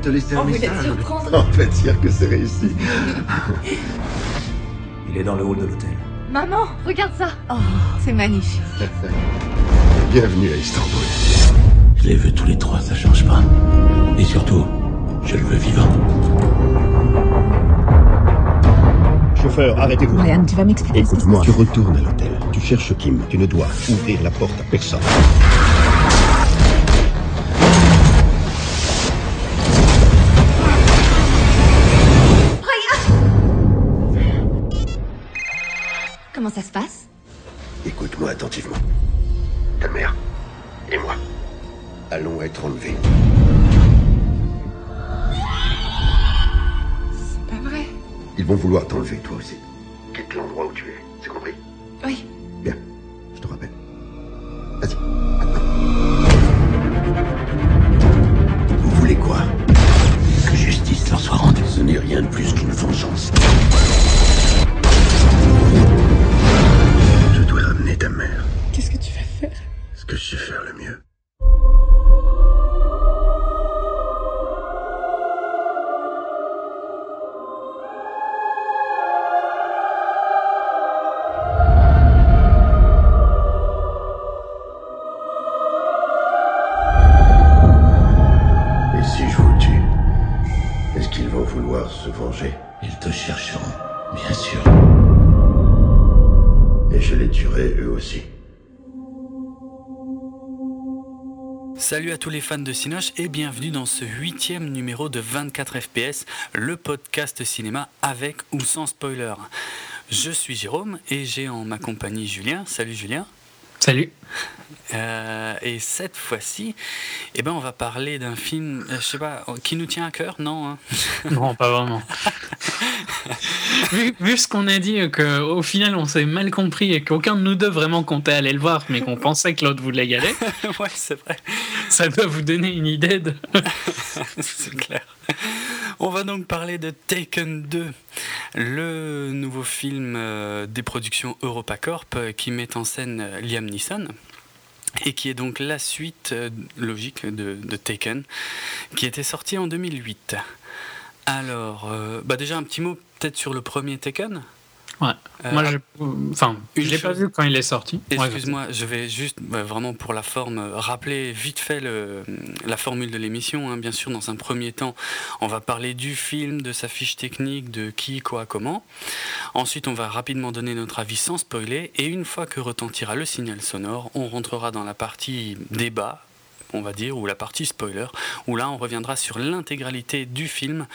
de te laisser un On te message. surprendre. En fait, dire que c'est réussi. Il est dans le hall de l'hôtel. Maman, regarde ça. Oh, c'est magnifique. Bienvenue à Istanbul. Je les veux tous les trois, ça change pas. Et surtout, je le veux vivant. Chauffeur, arrêtez-vous. Ryan, tu vas m'expliquer Écoute-moi, tu retournes à l'hôtel. Tu cherches Kim. Tu ne dois ouvrir la porte à personne. Vouloir t'enlever, tous les fans de Cinoche et bienvenue dans ce huitième numéro de 24 FPS, le podcast cinéma avec ou sans spoiler. Je suis Jérôme et j'ai en ma compagnie Julien. Salut Julien. Salut. Euh, et cette fois-ci, eh ben, on va parler d'un film, euh, je sais pas, qui nous tient à cœur, non hein Non, pas vraiment. vu, vu ce qu'on a dit, que au final on s'est mal compris et qu'aucun de nous deux vraiment comptait aller le voir, mais qu'on pensait que l'autre voulait y aller, Ouais, c'est vrai. ça doit vous donner une idée de. C'est clair. On va donc parler de Taken 2, le nouveau film euh, des productions EuropaCorp euh, qui met en scène euh, Liam Neeson et qui est donc la suite logique de, Taken qui était sorti en 2008. Alors, bah déjà un petit mot peut-être sur le premier Taken? Ouais. Euh, Moi, enfin, je l'ai pas vu quand il est sorti. Excuse-moi, je vais juste, bah, vraiment pour la forme, euh, rappeler vite fait le- la formule de l'émission. hein. Bien sûr, dans un premier temps, on va parler du film, de sa fiche technique, de qui, quoi, comment. Ensuite, on va rapidement donner notre avis sans spoiler. Et une fois que retentira le signal sonore, on rentrera dans la partie débat on va dire, ou la partie spoiler, où là on reviendra sur l'intégralité du film,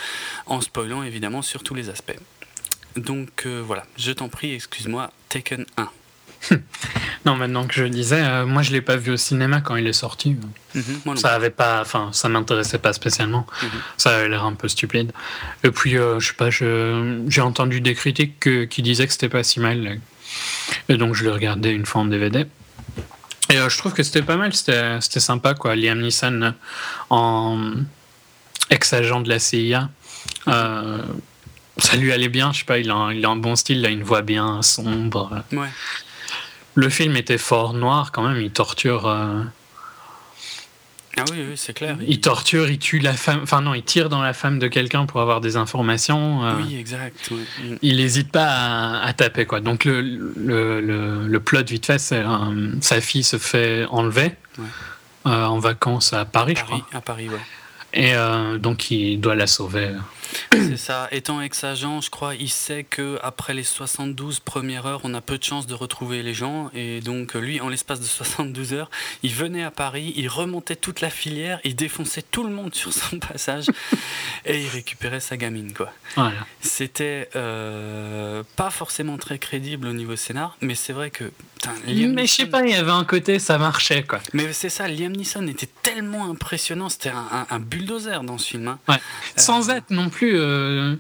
en spoilant évidemment sur tous les aspects. Donc euh, voilà, je t'en prie, excuse-moi, Taken 1. Non, maintenant que je le disais, euh, moi je l'ai pas vu au cinéma quand il est sorti. Mhm, Ça avait pas, enfin, ça m'intéressait pas spécialement. Mhm. Ça avait l'air un peu stupide. Et puis, euh, je sais pas, j'ai entendu des critiques que- qui disaient que c'était pas si mal. Et donc, je l'ai regardé une fois en DVD. Et euh, je trouve que c'était pas mal, c'était sympa, quoi. Liam Neeson en ex-agent de la CIA. Ça lui allait bien, je sais pas, il a, un- il a un bon style, il a une voix bien sombre. Ouais. Le film était fort noir quand même, il torture. euh, Ah oui, oui, c'est clair. il torture, il tue la femme. Enfin, non, il tire dans la femme de quelqu'un pour avoir des informations. euh, Oui, exact. Mm. Il n'hésite pas à, à taper, quoi. Donc, le, le, le, le plot, vite fait, c'est euh, sa fille se fait enlever Ouais. euh, en vacances à Paris, je Paris, crois. à Paris, ouais. Et euh, donc, il doit la sauver. C'est ça. Étant ex-agent, je crois, il sait que après les 72 premières heures, on a peu de chances de retrouver les gens. Et donc, lui, en l'espace de 72 heures, il venait à Paris, il remontait toute la filière, il défonçait tout le monde sur son passage et il récupérait sa gamine, quoi. Voilà. C'était euh, pas forcément très crédible au niveau scénar, mais c'est vrai que. putain, Liam Mais je sais pas, il y avait un côté, ça marchait, quoi. Mais c'est ça, Liam Neeson était tellement impressionnant, c'était un, un- un bulldozer dans ce film. hein. Ouais. Sans Euh, être non plus. euh,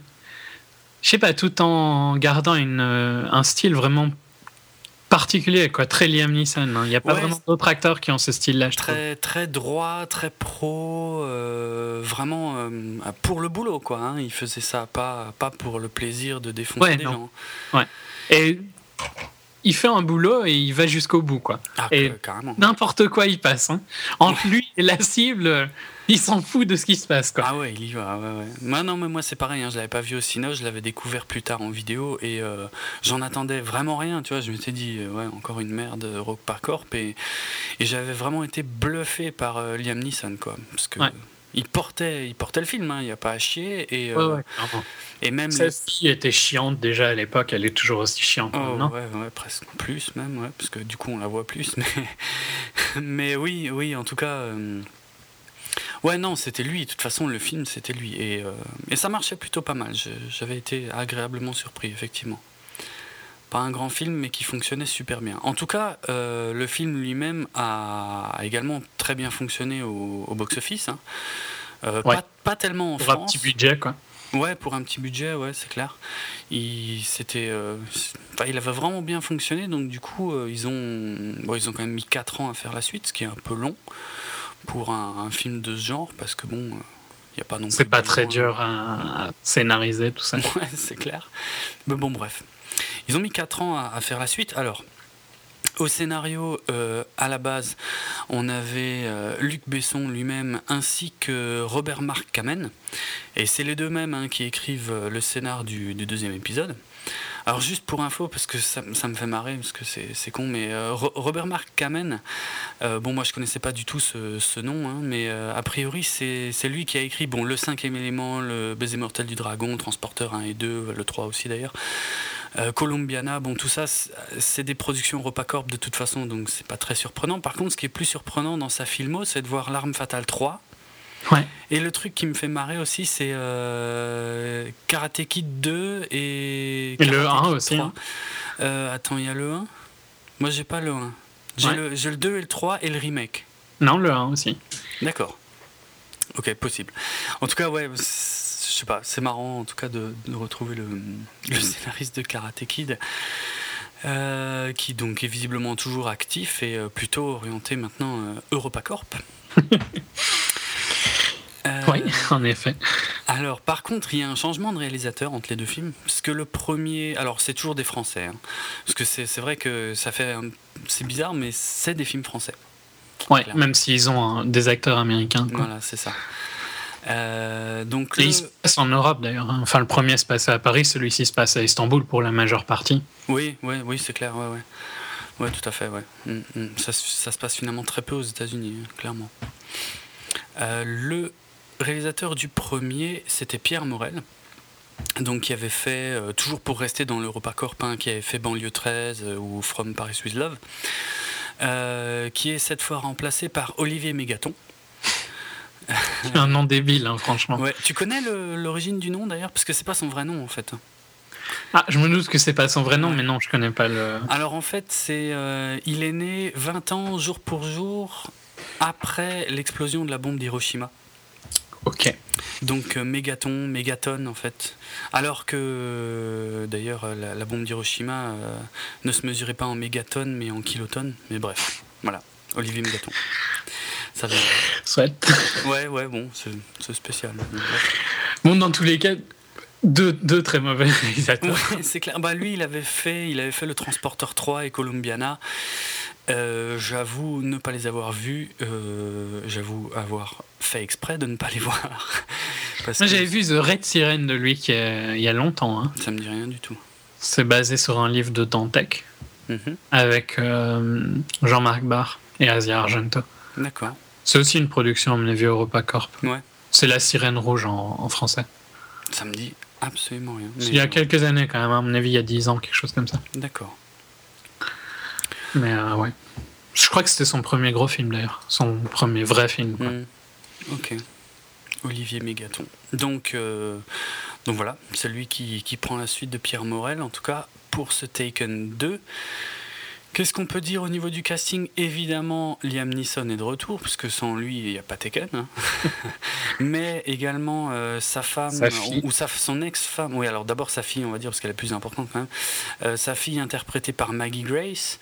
je sais pas, tout en gardant une, euh, un style vraiment particulier, quoi. Très Liam Neeson. hein. Il n'y a pas Ouais, vraiment d'autres acteurs qui ont ce style-là, je trouve. Très, très droit, très pro, euh, vraiment euh, pour le boulot, quoi. hein. Il faisait ça pas, pas pour le plaisir de défoncer Ouais, des non. gens. Et il fait un boulot et il va jusqu'au bout, quoi. Ah, Et. N'importe quoi il passe. Hein. Entre lui et la cible, il s'en fout de ce qui se passe, quoi. Ah ouais, il y va, ouais, ouais. Moi, non, mais moi, c'est pareil, hein, je l'avais pas vu au cinéma, je l'avais découvert plus tard en vidéo et euh, j'en attendais vraiment rien, tu vois. Je m'étais dit, euh, ouais, encore une merde, euh, Rock par Corp, et, et j'avais vraiment été bluffé par euh, Liam Neeson, quoi. Parce que. Ouais. Il portait, il portait le film, hein, il n'y a pas à chier. Et, Ouais, euh, ouais, clairement. et même. Fille était chiante déjà à l'époque, elle est toujours aussi chiante, Oh, non ouais, ouais, presque plus même, ouais, parce que du coup on la voit plus. Mais, mais oui, oui, en tout cas. euh, Ouais, non, c'était lui. De toute façon, le film, c'était lui. Et, euh, et ça marchait plutôt pas mal. J'avais été agréablement surpris, effectivement. Pas un grand film, mais qui fonctionnait super bien. En tout cas, euh, le film lui-même a, également très bien fonctionné au, au box-office. hein. Euh, Ouais. pas, pas tellement en Pour un France. petit budget, quoi. Ouais, pour un petit budget, ouais, c'est clair. Il, c'était, euh, enfin, il avait vraiment bien fonctionné, donc du coup, ils, ont, bon, ils ont quand même mis 4 ans à faire la suite, ce qui est un peu long pour un, un film de ce genre, parce que bon, il n'y a pas non plus. C'est pas très dur à à scénariser tout ça. Ouais, c'est clair. Mais bon, bref. Ils ont mis 4 ans à, faire la suite. Alors, au scénario, euh, à la base, on avait euh, Luc Besson lui-même ainsi que Robert Marc Kamen. Et c'est les deux mêmes hein, qui écrivent euh, le scénar du deuxième épisode. Alors juste pour info, parce que ça, me fait marrer, parce que c'est con, mais euh, Ro- Robert Marc Kamen, euh, bon moi je connaissais pas du tout ce, nom, hein, mais euh, a priori c'est lui qui a écrit bon, le cinquième élément, le baiser mortel du dragon, Transporteur 1 et 2, le 3 aussi d'ailleurs. Columbiana, bon tout ça c'est- c'est des productions Repacorp de toute façon, donc c'est pas très surprenant. Par contre ce qui est plus surprenant dans sa filmo, c'est de voir L'arme fatale 3. Ouais. Et le truc qui me fait marrer aussi, c'est euh, Karate Kid 2 et. Et le Karate 1 Kid aussi, 3. hein. Euh, attends, il y a le 1 Moi, j'ai pas le 1. J'ai Ouais. le, j'ai le 2 et le 3 et le remake. Non, le 1 aussi. D'accord. Ok, possible. En tout cas, ouais, je sais pas, c'est marrant en tout cas de, de retrouver le, le scénariste de Karate Kid. euh, qui donc est visiblement toujours actif et plutôt orienté maintenant EuropaCorp. Euh, Oui, en effet. alors, par contre, il y a un changement de réalisateur entre les deux films. Parce que le premier. Alors, c'est toujours des Français. hein. parce que c'est vrai que ça fait. un- C'est bizarre, mais c'est des films français. Ouais, clairement. même s'ils ont un- des acteurs américains. quoi. Voilà, c'est ça. Euh, donc, Et le- il se passe en Europe d'ailleurs. hein. Enfin, le premier se passe à Paris, celui-ci se passe à Istanbul pour la majeure partie. oui, oui, oui, c'est clair. Ouais, ouais. Ouais, tout à fait, ouais. Mm, mm. Ça, se- ça se passe finalement très peu aux États-Unis, hein, clairement. Euh, le réalisateur du premier, c'était Pierre Morel. Donc, qui avait fait, euh, toujours pour rester dans l'EuropaCorp, hein, qui avait fait Banlieue 13 euh, ou From Paris with Love, euh, qui est cette fois remplacé par Olivier Mégaton. Un nom débile, hein, franchement. Ouais. Tu connais l'origine du nom d'ailleurs? Parce que c'est pas son vrai nom en fait. Ah, je me doute que c'est pas son vrai nom, Ouais. mais non, je connais pas le. Alors en fait, c'est il est né 20 ans jour pour jour après l'explosion de la bombe d'Hiroshima. Ok. Donc euh, mégaton, mégatonne en fait. Alors que euh, d'ailleurs euh, la, la bombe d'Hiroshima euh, ne se mesurait pas en mégatonnes mais en kilotonnes. Mais bref, voilà. Olivier Mégaton. Ça vient. Soit. Ouais, ouais, bon, c'est spécial. Bon, dans tous les cas, deux, deux très mauvais réalisateurs. Ouais, c'est clair. Bah, lui, il avait fait, il avait fait le Transporteur 3 et Columbiana. Euh, j'avoue ne pas les avoir vus. euh, j'avoue avoir fait exprès de ne pas les voir. Parce Moi, que j'avais vu The Red Siren de lui qui est- il y a longtemps. hein. Ça me dit rien du tout. C'est basé sur un livre de Dantec Mhm. avec euh, Jean-Marc Barr et Asia Argento. D'accord. C'est aussi une production, à mon avis, EuropaCorp. Ouais. C'est La Sirène Rouge en, en français. Ça me dit absolument rien. Mais il y a quelques années, quand même, à mon avis, il y a 10 ans, quelque chose comme ça. D'accord. Mais euh, ouais. Je crois que c'était son premier gros film, d'ailleurs. Son premier vrai film. Hmm. Ok. Olivier Mégaton. Donc, euh, donc voilà, c'est lui qui, qui prend la suite de Pierre Morel, en tout cas pour ce Taken 2. Qu'est-ce qu'on peut dire au niveau du casting? Évidemment, Liam Neeson est de retour, puisque sans lui, il n'y a pas Taken. hein. Mais également euh, sa femme, Sa ou, ou sa, son ex-femme. Oui, alors d'abord sa fille, on va dire, parce qu'elle est plus importante quand même. Euh, sa fille interprétée par Maggie Grace.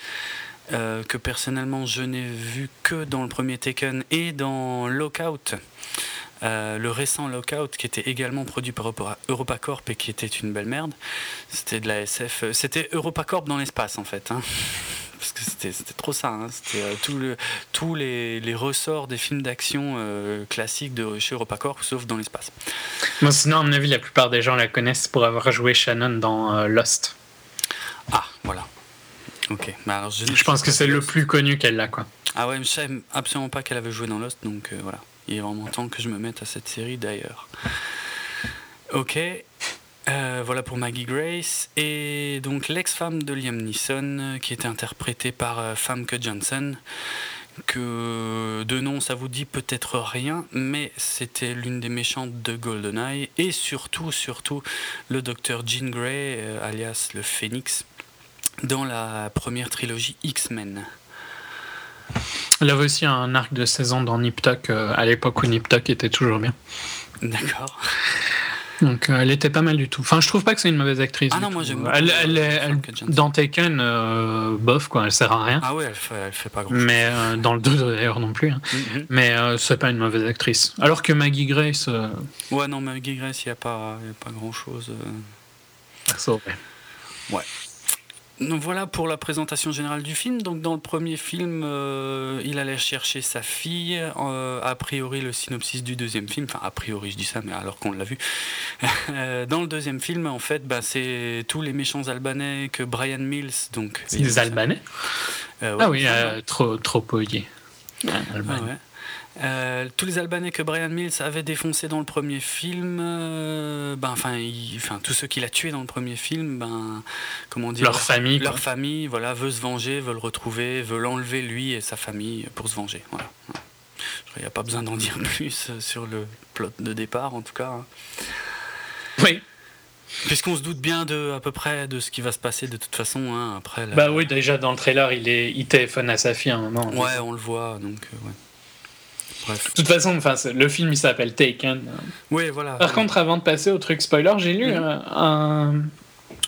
euh, que personnellement je n'ai vu que dans le premier Taken et dans Lockout, Euh, le récent Lockout, qui était également produit par Europa- EuropaCorp et qui était une belle merde. C'était de la SF. C'était EuropaCorp dans l'espace, en fait. hein. Parce que c'était trop ça. hein. C'était euh, tout le- tous les, les ressorts des films d'action euh, classiques de chez EuropaCorp, sauf dans l'espace. Moi, sinon, à mon avis, la plupart des gens la connaissent pour avoir joué Shannon dans euh, Lost. Ah, voilà. Ok. Bah, alors, je, ne pense que c'est le plus connu qu'elle a, quoi. Ah ouais, mais je savais absolument pas qu'elle avait joué dans Lost, donc voilà. Il est vraiment temps que je me mette à cette série d'ailleurs. Ok. Euh, voilà pour Maggie Grace. Et donc l'ex-femme de Liam Neeson, euh, qui était interprétée par euh, Famke Janssen, que de nom ça vous dit peut-être rien, mais c'était l'une des méchantes de GoldenEye, et surtout, surtout, le docteur Jean Grey, alias le Phénix, dans la première trilogie X-Men. Elle avait aussi un arc de 16 ans dans Nip Tuck, à l'époque où Nip Tuck était toujours bien. D'accord. Donc euh, elle était pas mal du tout. Enfin, je trouve pas que c'est une mauvaise actrice. Ah non, moi, j'aime Elle, euh, elle- dans Taken, euh, bof, quoi, elle sert à rien. Ah ouais, elle fait, elle fait pas grand chose. Mais euh, dans le 2 d'ailleurs non plus. hein. Mhm. Mais euh, c'est pas une mauvaise actrice. Alors que Maggie Grace, Ouais, non, mais Guy Grace, il n'y a, pas- y a pas grand chose. ça aurait. Donc voilà pour la présentation générale du film. Donc dans le premier film, euh, il allait chercher sa fille. Euh, a priori, le synopsis du deuxième film, enfin a priori je dis ça, mais alors qu'on l'a vu. Euh, dans le deuxième film, en fait, bah, c'est tous les méchants albanais que Brian Mills, donc. Les Albanais Euh, ouais, Ah oui, trop, trop poilier. Ah ouais. Euh, tous les Albanais que Brian Mills avait défoncés dans le premier film, euh, ben, enfin, tous ceux qu'il a tués dans le premier film, ben, comment dire, Leur famille, leur quoi. famille, voilà, veut se venger, veut le retrouver, veut l'enlever lui et sa famille pour se venger. Voilà. Il n'y a pas besoin d'en dire plus sur le plot de départ, en tout cas. hein. Oui. Puisqu'on se doute bien de à peu près de ce qui va se passer de toute façon. hein, après, la- Bah oui, déjà dans le trailer, il, est, il téléphone à sa fille à un moment. Ouais, on le voit, donc euh, ouais. Bref. De toute façon, enfin, le film il s'appelle Taken. Oui, voilà. Par contre, avant de passer au truc spoiler, j'ai lu euh, un-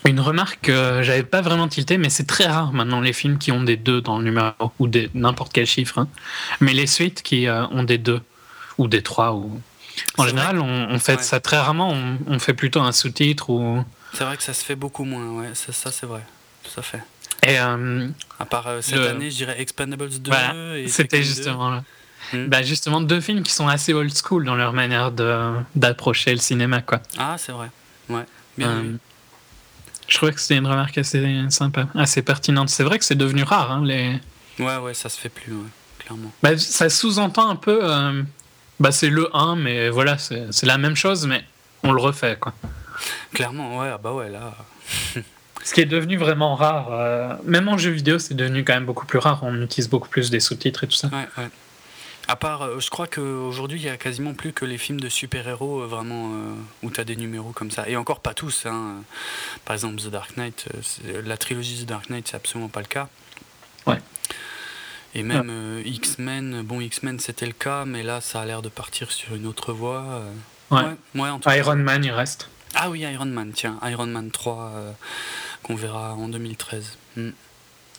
une remarque que j'avais pas vraiment tilté, mais c'est très rare maintenant les films qui ont des 2 dans le numéro ou des n'importe quel chiffre. hein. Mais les suites qui euh, ont des 2 ou des 3 ou en général, on, on fait Ouais. ça très rarement. On, on fait plutôt un sous-titre ou C'est vrai que ça se fait beaucoup moins, ouais, ça, ça c'est vrai, tout à fait. et euh, À part euh, cette Le- année, je dirais Expendables 2 Voilà, et c'était Tekken 2. justement là. Hmm. Bah justement deux films qui sont assez old school dans leur manière d'approcher le cinéma quoi. Ah, c'est vrai, ouais, bien Euh, vu. je trouvais que c'était une remarque assez sympa, assez pertinente. C'est vrai que c'est devenu rare hein, les Ouais, ouais, ça se fait plus, ouais, clairement. Bah, ça sous-entend un peu. euh, bah, c'est le 1, mais voilà, c'est la même chose, mais on le refait, quoi. Clairement, ouais, ah bah ouais, là. Ce qui est devenu vraiment rare. euh, même en jeu vidéo, c'est devenu quand même beaucoup plus rare. On utilise beaucoup plus des sous-titres et tout ça. Ouais, ouais. À part, euh, je crois qu'aujourd'hui, il y a quasiment plus que les films de super-héros, euh, vraiment, euh, où tu as des numéros comme ça. Et encore pas tous, hein. Par exemple, The Dark Knight, la trilogie The Dark Knight, c'est absolument pas le cas. Ouais. Et même X-Men, bon, X-Men c'était le cas, mais là, ça a l'air de partir sur une autre voie. Ouais. ouais, en tout cas. Iron Man, il reste. Ah oui, Iron Man, tiens, Iron Man 3, euh, qu'on verra en 2013. Hmm.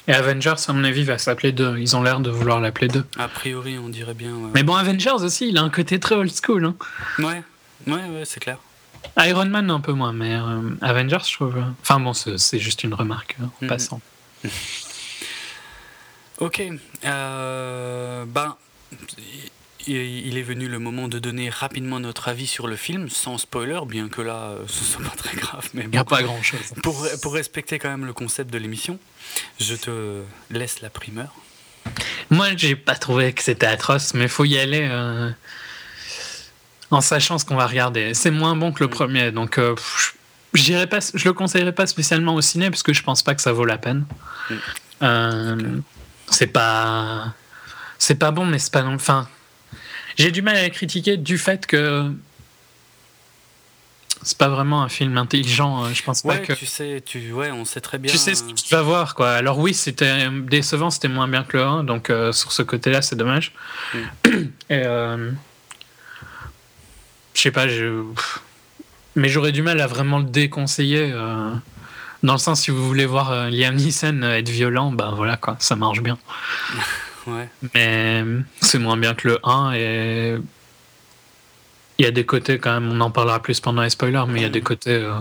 Et Avengers, à mon avis, va s'appeler 2. Ils ont l'air de vouloir l'appeler 2. A priori, on dirait bien. Mais bon, Avengers aussi, il a un côté très old school. hein. Ouais, ouais, ouais, c'est clair. Iron Man, un peu moins, mais euh, Avengers, je trouve. euh, Enfin bon, c'est juste une remarque euh, en Mhm. passant. Ok, euh, ben, il il est venu le moment de donner rapidement notre avis sur le film, sans spoiler, bien que là, euh, ce soit pas très grave, mais Il n'y a pas grand chose. Pour, pour respecter quand même le concept de l'émission, je te laisse la primeur. Moi, j'ai pas trouvé que c'était atroce, mais faut y aller euh, en sachant ce qu'on va regarder. C'est moins bon que le premier, donc euh, j'irai pas, je le conseillerais pas spécialement au ciné parce que je pense pas que ça vaut la peine. Mm. Euh, c'est pas, c'est pas bon, mais c'est pas non. Enfin, j'ai du mal à la critiquer du fait que c'est pas vraiment un film intelligent. euh, Je pense pas que. tu sais, tu, ouais, on sait très bien. Tu sais ce euh, que tu vas voir, quoi. Alors oui, c'était décevant, c'était moins bien que le 1, donc euh, sur ce côté-là, c'est dommage. Mm. Et euh, je sais pas, je... mais j'aurais du mal à vraiment le déconseiller. euh, dans le sens, si vous voulez voir Liam Neeson être violent, ben voilà, quoi, ça marche bien. Ouais. Mais c'est moins bien que le 1 et il y a des côtés quand même, on en parlera plus pendant les spoilers, mais il y a des côtés euh,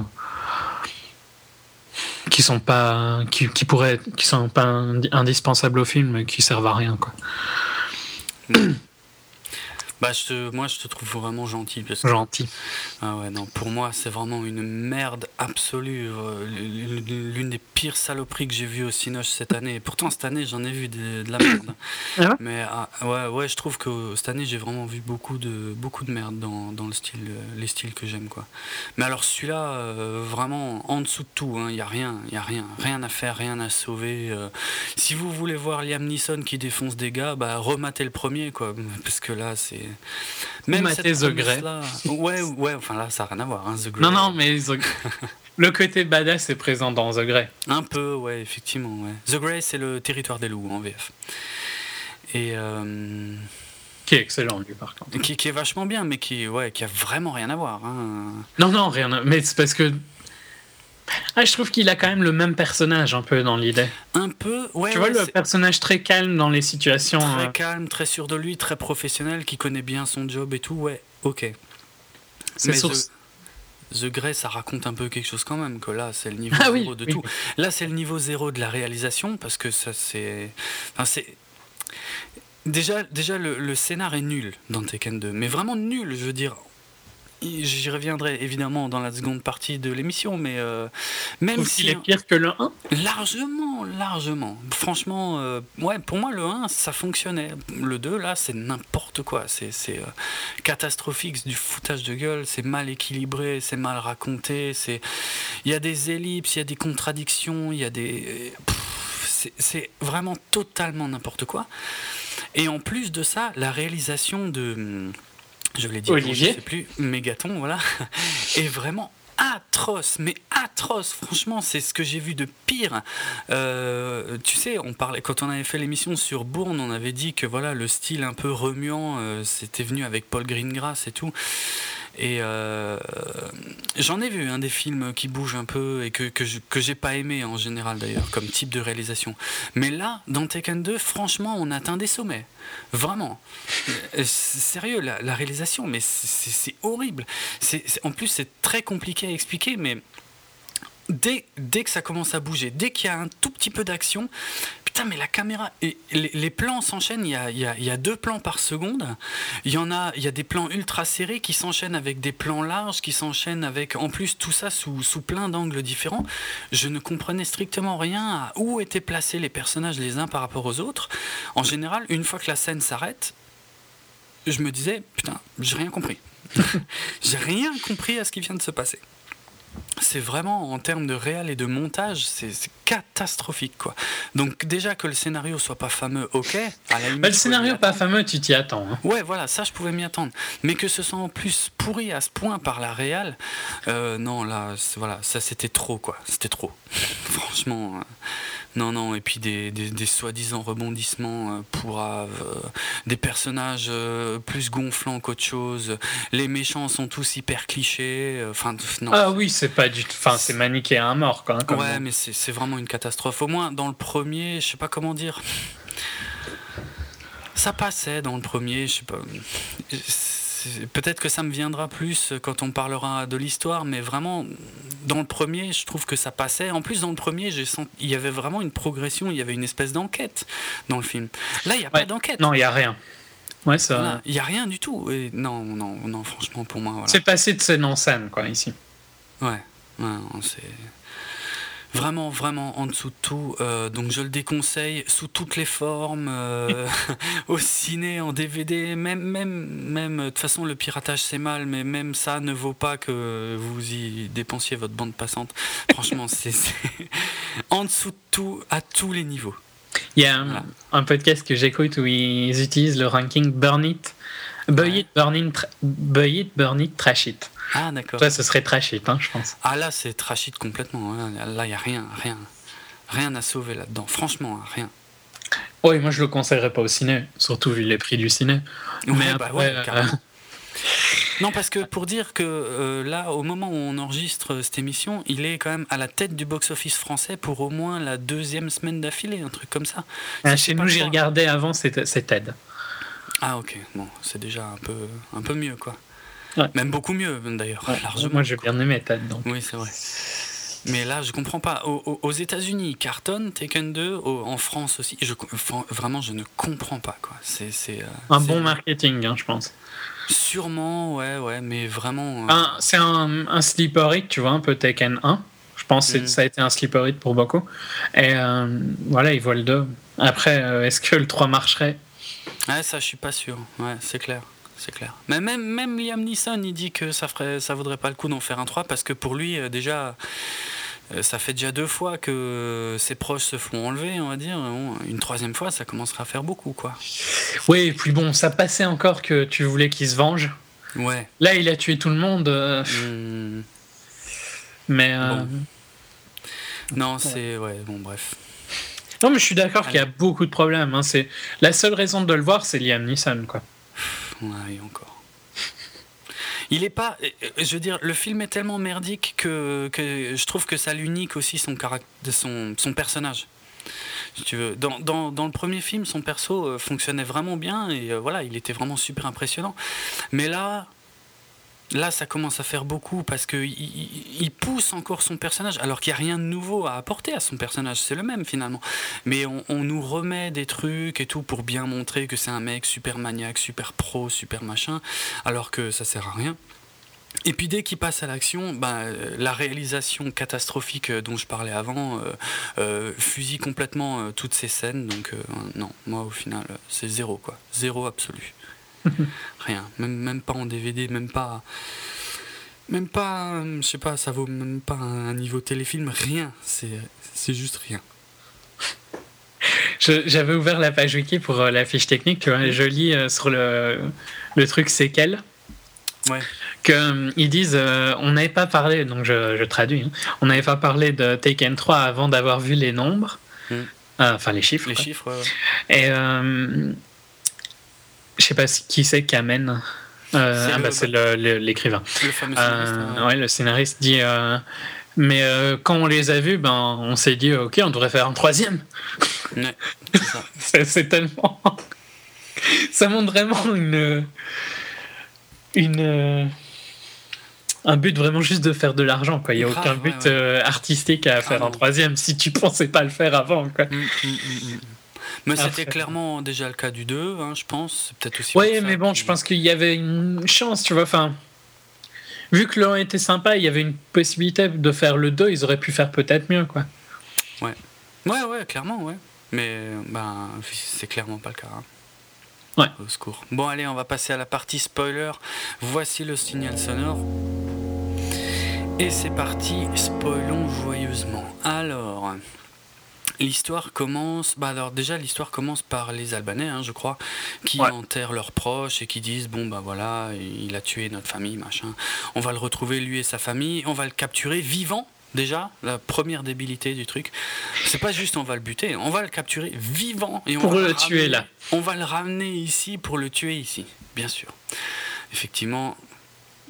qui sont pas, qui, qui pourraient, qui sont pas indi- indispensables au film, et qui servent à rien quoi. Bah, je te- moi, je te trouve vraiment gentil. Parce que, Gentil. ah ouais, non, pour moi, c'est vraiment une merde absolue. euh, l'une des pires saloperies que j'ai vues au Cinoche cette année. Et pourtant, cette année, j'en ai vu de, de la merde. Ah ouais? Mais ah, ouais, ouais, je trouve que cette année, j'ai vraiment vu beaucoup de, beaucoup de merde dans, dans le style, les styles que j'aime. quoi. Mais alors, celui-là, euh, vraiment en dessous de tout. Il n'y a rien, il a rien. Rien à faire, rien à sauver. euh. si vous voulez voir Liam Neeson qui défonce des gars, bah, rematez le premier. quoi. Parce que là, c'est. Matez cette The Grey. Ouais, ouais, enfin là, ça n'a rien à voir. hein, The Grey. Non, non, mais The- le côté badass est présent dans The Grey. Un peu, ouais, effectivement. Ouais. The Grey, c'est le territoire des loups en VF. Et. euh, Qui est excellent, lui, par contre. qui, qui est vachement bien, mais qui, ouais, qui a vraiment rien à voir. hein. Non, non, rien. à- Mais c'est parce que. Ah, je trouve qu'il a quand même le même personnage un peu dans l'idée. Un peu, ouais. tu vois ouais, le personnage très calme dans les situations. très euh, calme, très sûr de lui, très professionnel, qui connaît bien son job et tout. Ouais, ok. c'est Mais source- The, The Grey, ça raconte un peu quelque chose quand même. Que là, c'est le niveau Ah oui, zéro de oui. tout. Là, c'est le niveau zéro de la réalisation parce que ça, c'est. Enfin, c'est. Déjà, déjà le, le scénar est nul dans Tekken 2, mais vraiment nul, je veux dire. J'y reviendrai évidemment dans la seconde partie de l'émission, mais euh, même trouve si qu'il est pire que le 1. Largement, largement. Franchement, euh, ouais, pour moi, le 1, ça fonctionnait. Le 2, là, c'est n'importe quoi. C'est euh, catastrophique, c'est du foutage de gueule, c'est mal équilibré, c'est mal raconté. Il y a des ellipses, il y a des contradictions, il y a des. C'est vraiment totalement n'importe quoi. Et en plus de ça, la réalisation de. Je l'ai dit, Olivier. je sais plus, Mégaton, voilà, est vraiment atroce, mais atroce. Franchement, c'est ce que j'ai vu de pire. Euh, tu sais, on parlait quand on avait fait l'émission sur Bourne, on avait dit que voilà le style un peu remuant, euh, c'était venu avec Paul Greengrass et tout. Et euh, j'en ai vu un des films qui bougent un peu et que, que, je- j'ai pas aimé en général d'ailleurs comme type de réalisation. Mais là, dans Tekken 2, franchement, on atteint des sommets. Vraiment. Euh, c'est Sérieux, la, réalisation, mais c'est- horrible. C'est- en plus, c'est très compliqué à expliquer, mais dès, dès que ça commence à bouger, dès qu'il y a un tout petit peu d'action, putain, mais la caméra, les, plans s'enchaînent, il y a deux plans par seconde, il y en a, il y a des plans ultra serrés qui s'enchaînent avec des plans larges, qui s'enchaînent avec, en plus, tout ça sous, sous plein d'angles différents. Je ne comprenais strictement rien à où étaient placés les personnages les uns par rapport aux autres. En général, une fois que la scène s'arrête, je me disais, putain, j'ai rien compris. j'ai rien compris à ce qui vient de se passer. C'est vraiment en termes de réel et de montage, c'est catastrophique quoi. Donc déjà que le scénario soit pas fameux, ok. À la limite, Bah, le scénario pas fameux, tu t'y attends. hein. Ouais, voilà, ça je pouvais m'y attendre. Mais que ce soit en plus pourri à ce point par la réal, euh, non, là, voilà, ça c'était trop, quoi. C'était trop. Franchement, euh, non, non. Et puis des, des, des soi-disant rebondissements euh, pourraves, euh, des personnages euh, plus gonflants qu'autre chose. Les méchants sont tous hyper clichés. Enfin, non. Ah oui, c'est pas du tout. Enfin, c'est maniqué à un mort, quoi. hein, Ouais, mais c'est c'est vraiment une catastrophe. Au moins, dans le premier, je sais pas comment dire. Ça passait dans le premier, je sais pas. Peut-être que ça me viendra plus quand on parlera de l'histoire, mais vraiment, dans le premier, je trouve que ça passait. En plus, dans le premier, j'ai senti, il y avait vraiment une progression, il y avait une espèce d'enquête dans le film. Là, il n'y a Ouais. pas d'enquête. Non, il y a rien. Ouais, ça. Voilà, Il n'y a rien du tout. Et non, non, non, franchement, pour moi, voilà. C'est passé de scène en scène, quoi, ici. Ouais, ouais, c'est vraiment, vraiment en dessous de tout. Euh, donc je le déconseille sous toutes les formes, euh, au ciné, en DVD, même, même, même. De toute façon, le piratage c'est mal, mais même ça ne vaut pas que vous y dépensiez votre bande passante. Franchement, c'est en dessous de tout, à tous les niveaux. Il y a un, Voilà. un podcast que j'écoute où ils utilisent le ranking Burn It. Buy Ouais. it, burn it, tra- buy it, burn it, trash it. Ah d'accord. Ça, ce serait trash it, hein, je pense. Ah là, c'est trashit complètement. hein. Là, il y a rien, rien, rien à sauver là-dedans. Franchement, hein, rien. Oui, moi je le conseillerais pas au ciné, surtout vu les prix du ciné. Ouais, Mais bah après, ouais, euh. Non, parce que pour dire que euh, là, au moment où on enregistre cette émission, il est quand même à la tête du box-office français pour au moins la deuxième semaine d'affilée, un truc comme ça. Ah, chez nous, j'ai regardé avant, c'est Ted. Ah ok, bon, c'est déjà un peu, un peu mieux quoi. Ouais. Même beaucoup mieux, d'ailleurs, Ouais, largement. Moi, j'ai bien aimé Ted. Donc. Oui, c'est vrai. Mais là, je comprends pas. Au- au- Aux, États-Unis, Carton, Taken 2, au- en France aussi, je, vraiment, je ne comprends pas. quoi. C'est c'est, euh, Un bon marketing, hein, je pense. Sûrement, ouais, ouais, mais vraiment. euh, C'est un, un sleeper hit, tu vois, un peu Taken 1. Je pense que Mhm. ça a été un sleeper hit pour beaucoup. Et euh, voilà, ils voient le 2. Après, euh, est-ce que le 3 marcherait? Ouais, ça, je suis pas sûr. Ouais, c'est clair. C'est clair. Mais même, même Liam Neeson, il dit que ça ferait, ça vaudrait pas le coup d'en faire un 3 parce que pour lui, euh, déjà, euh, ça fait déjà deux fois que ses proches se font enlever, on va dire. Une troisième fois, ça commencera à faire beaucoup, quoi. Oui, et puis bon, ça passait encore que tu voulais qu'il se venge. Ouais. Là, il a tué tout le monde. euh, Hmm. mais. euh, Bon. Non, c'est. Ouais, bon, bref. Non, mais je suis d'accord qu'il y a beaucoup de problèmes. hein. C'est La seule raison de le voir, c'est Liam Neeson. Quoi. Ouais, encore. Il est pas. euh, euh, Je veux dire, le film est tellement merdique que, que je trouve que ça l'unique aussi son, caract- de son, son personnage. Si tu veux. Dans, dans, dans le premier film, son perso euh, fonctionnait vraiment bien et euh, voilà, il était vraiment super impressionnant. Mais là. Là, ça commence à faire beaucoup parce qu'il il, pousse encore son personnage, alors qu'il n'y a rien de nouveau à apporter à son personnage. C'est le même finalement. Mais on, nous remet des trucs et tout pour bien montrer que c'est un mec super maniaque, super pro, super machin, alors que ça sert à rien. Et puis dès qu'il passe à l'action, bah, euh, la réalisation catastrophique euh, dont je parlais avant euh, fusille complètement toutes ces scènes. Donc non, moi au final, c'est zéro quoi, zéro absolu. Rien, même, même pas en DVD, même pas, même pas, euh, je sais pas, ça vaut même pas un niveau téléfilm, rien. C'est, juste rien. J'avais ouvert la page wiki pour euh, la fiche technique. Tu vois, et je lis euh, sur le, le truc séquel. Ouais. que euh, disent on n'avait pas parlé donc je, je traduis hein, on n'avait pas parlé de Taken 3 avant d'avoir vu les nombres Mm. Enfin les chiffres Les quoi. chiffres, ouais, ouais. et je sais pas qui c'est qui amène Euh, C'est ah le- bah, c'est le- le- l'écrivain le fameux scénariste, euh, ouais. le scénariste dit euh, mais euh, quand on les a vus ben on s'est dit ok on devrait faire un troisième Ouais, c'est tellement. ça montre vraiment une. Une. Un but vraiment juste de faire de l'argent, quoi. Il n'y a Grave, aucun but ouais. artistique à faire Ah un troisième si tu pensais pas le faire avant, quoi. Mm, mm, mm. Mais c'était clairement déjà le cas du 2, hein, je pense. Peut-être aussi. Oui, mais bon, je pense qu'il y avait une chance, tu vois. Enfin, vu que le 1 était sympa, il y avait une possibilité de faire le 2, ils auraient pu faire peut-être mieux, quoi. Ouais, ouais, clairement, ouais. Mais ben, c'est clairement pas le cas. hein. Ouais. Au secours. Bon, allez, on va passer à la partie spoiler. Voici le signal sonore. Et c'est parti, spoilons joyeusement. Alors, l'histoire commence. Bah alors déjà, l'histoire commence par les Albanais, hein, je crois, qui Ouais. enterrent leurs proches et qui disent bon bah voilà, il a tué notre famille, machin. On va le retrouver lui et sa famille. On va le capturer vivant. Déjà, la première débilité du truc, c'est pas juste on va le buter, on va le capturer vivant et on Pour va le tuer, ramener- là. On va le ramener ici pour le tuer ici, bien sûr. Effectivement,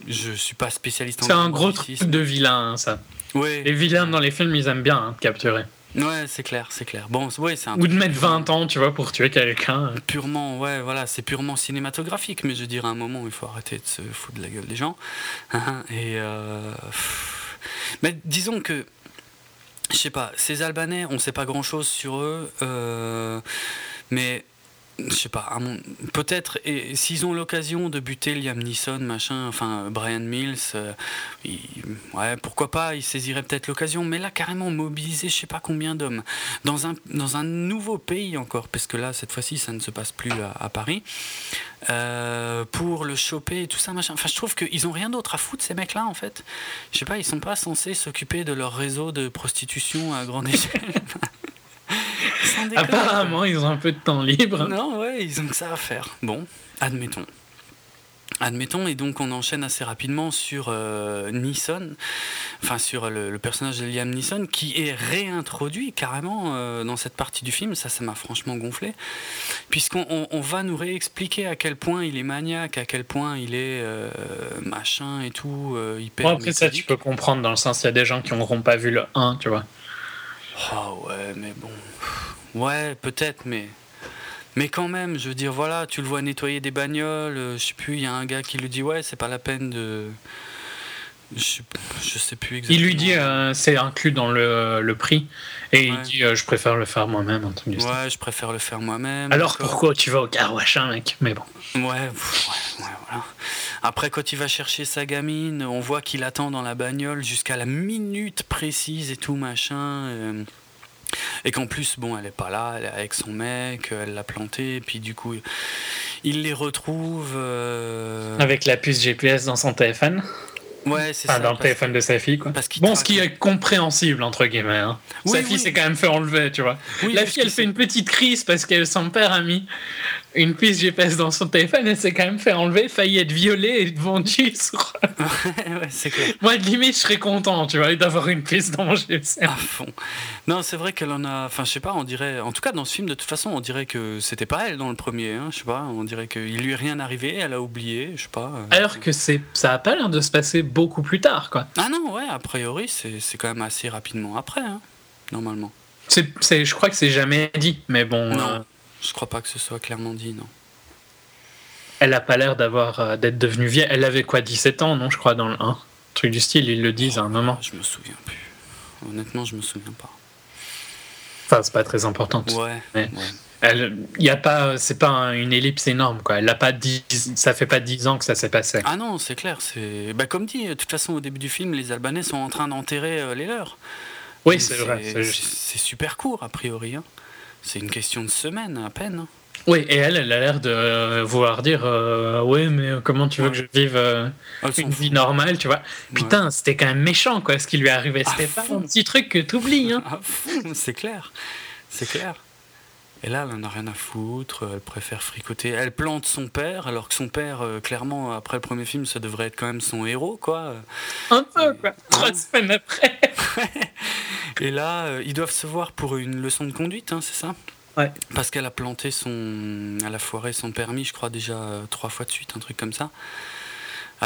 je suis pas spécialiste en C'est un gros truc de vilain, hein, ça. Ouais, Les vilains dans les films, ils aiment bien hein, capturer. Ouais, c'est clair, c'est clair. Bon, ouais, c'est un Ou de mettre 20 ans, tu vois, pour tuer quelqu'un. purement, ouais, voilà, c'est purement cinématographique, mais je dirais à un moment, il faut arrêter de se foutre de la gueule des gens. Et euh, mais disons que, je sais pas, ces Albanais, on sait pas grand chose sur eux, euh, mais je sais pas, peut-être, et s'ils ont l'occasion de buter Liam Neeson, machin, enfin Brian Mills, euh, ouais, pourquoi pas, ils saisiraient peut-être l'occasion, mais là, carrément mobiliser je sais pas combien d'hommes dans un, dans un nouveau pays encore, parce que là, cette fois-ci, ça ne se passe plus à, à Paris, euh, pour le choper et tout ça, machin. Enfin, je trouve qu'ils ont rien d'autre à foutre, ces mecs-là, en fait. Je sais pas, ils sont pas censés s'occuper de leur réseau de prostitution à grande échelle. Apparemment, ils ont un peu de temps libre. Non, ouais, ils ont que ça à faire. Bon, admettons. Admettons, et donc on enchaîne assez rapidement sur euh, Neeson, enfin sur le, le personnage de Liam Neeson, qui est réintroduit carrément euh, dans cette partie du film. Ça, ça m'a franchement gonflé, puisqu'on on- on va nous réexpliquer à quel point il est maniaque, à quel point il est euh, machin et tout, hyper. Bon, après ça, tu peux comprendre dans le sens, il y a des gens qui n'auront pas vu le 1, tu vois. Ah ouais, mais bon. Ouais, peut-être, mais. Mais quand même, je veux dire, voilà, tu le vois nettoyer des bagnoles, euh, je sais plus, il y a un gars qui lui dit, ouais, c'est pas la peine de. Je sais, je sais plus exactement. Il lui dit, euh, c'est inclus dans le, le prix, et il dit, euh, je préfère le faire moi-même, style. Ouais, je préfère le faire moi-même. Alors pourquoi tu vas au car wash, hein, mec? Mais bon. Ouais, pff, ouais, ouais, voilà. Après, quand il va chercher sa gamine, on voit qu'il attend dans la bagnole jusqu'à la minute précise et tout machin. euh, Et qu'en plus, bon, elle est pas là, elle est avec son mec, elle l'a planté, et puis du coup, il les retrouve. euh, Avec la puce GPS dans son téléphone, Ouais, c'est enfin ça. dans le téléphone de sa fille, quoi. Bon, ce qui est compréhensible, entre guillemets. hein. Oui, sa oui. fille s'est quand même fait enlever, tu vois. Oui, la fille, elle fait une petite crise parce que son père a mis une puce GPS dans son téléphone, elle s'est quand même fait enlever, failli être violée et vendue sur... ouais, c'est clair. Moi, limite, je serais content, tu vois, d'avoir une puce dans mon. À fond. Non, c'est vrai qu'elle en a. Enfin, je sais pas, on dirait. En tout cas, dans ce film, de toute façon, on dirait que c'était pas elle dans le premier. Hein, je sais pas, on dirait qu'il lui est rien arrivé, elle a oublié, je sais pas. euh. Alors que c'est, ça a pas l'air de se passer beaucoup plus tard, quoi. Ah non, ouais, a priori, c'est c'est quand même assez rapidement après, hein, normalement. C'est, c'est, je crois que c'est jamais dit, mais bon, Non. euh, Je crois pas que ce soit clairement dit, non. elle a pas l'air d'avoir euh, d'être devenue vieille. Elle avait quoi, 17 ans, non, je crois, dans le 1 Truc du style, ils le disent à un moment. Je me souviens plus. Honnêtement, je me souviens pas. Enfin, c'est pas très important. Ouais. Elle, y a pas, c'est pas un- une ellipse énorme, quoi. Elle a pas 10, ça fait pas 10 ans que ça s'est passé. Ah non, c'est clair. C'est bah, comme dit, de toute façon, au début du film, les Albanais sont en train d'enterrer euh, les leurs. oui, c'est vrai. c'est super court, a priori. hein. C'est une question de semaines, à peine. hein. Oui, et elle, elle a l'air de euh, vouloir dire euh, Ouais, mais euh, comment tu veux Ouais. que je vive euh, une vie normale, tu vois Ouais. Putain, c'était quand même méchant, quoi, ce qui lui est arrivé. À C'était pas un petit truc que t'oublies, hein. C'est clair. C'est clair. Et là, elle en a rien à foutre, elle préfère fricoter. Elle plante son père, alors que son père, euh, clairement, après le premier film, ça devrait être quand même son héros, quoi. Un peu, quoi. Trois semaines après. Et là, euh, ils doivent se voir pour une leçon de conduite, hein, c'est ça? Ouais. Parce qu'elle a planté son. Elle a foiré son permis, je crois, déjà euh, trois fois de suite, un truc comme ça.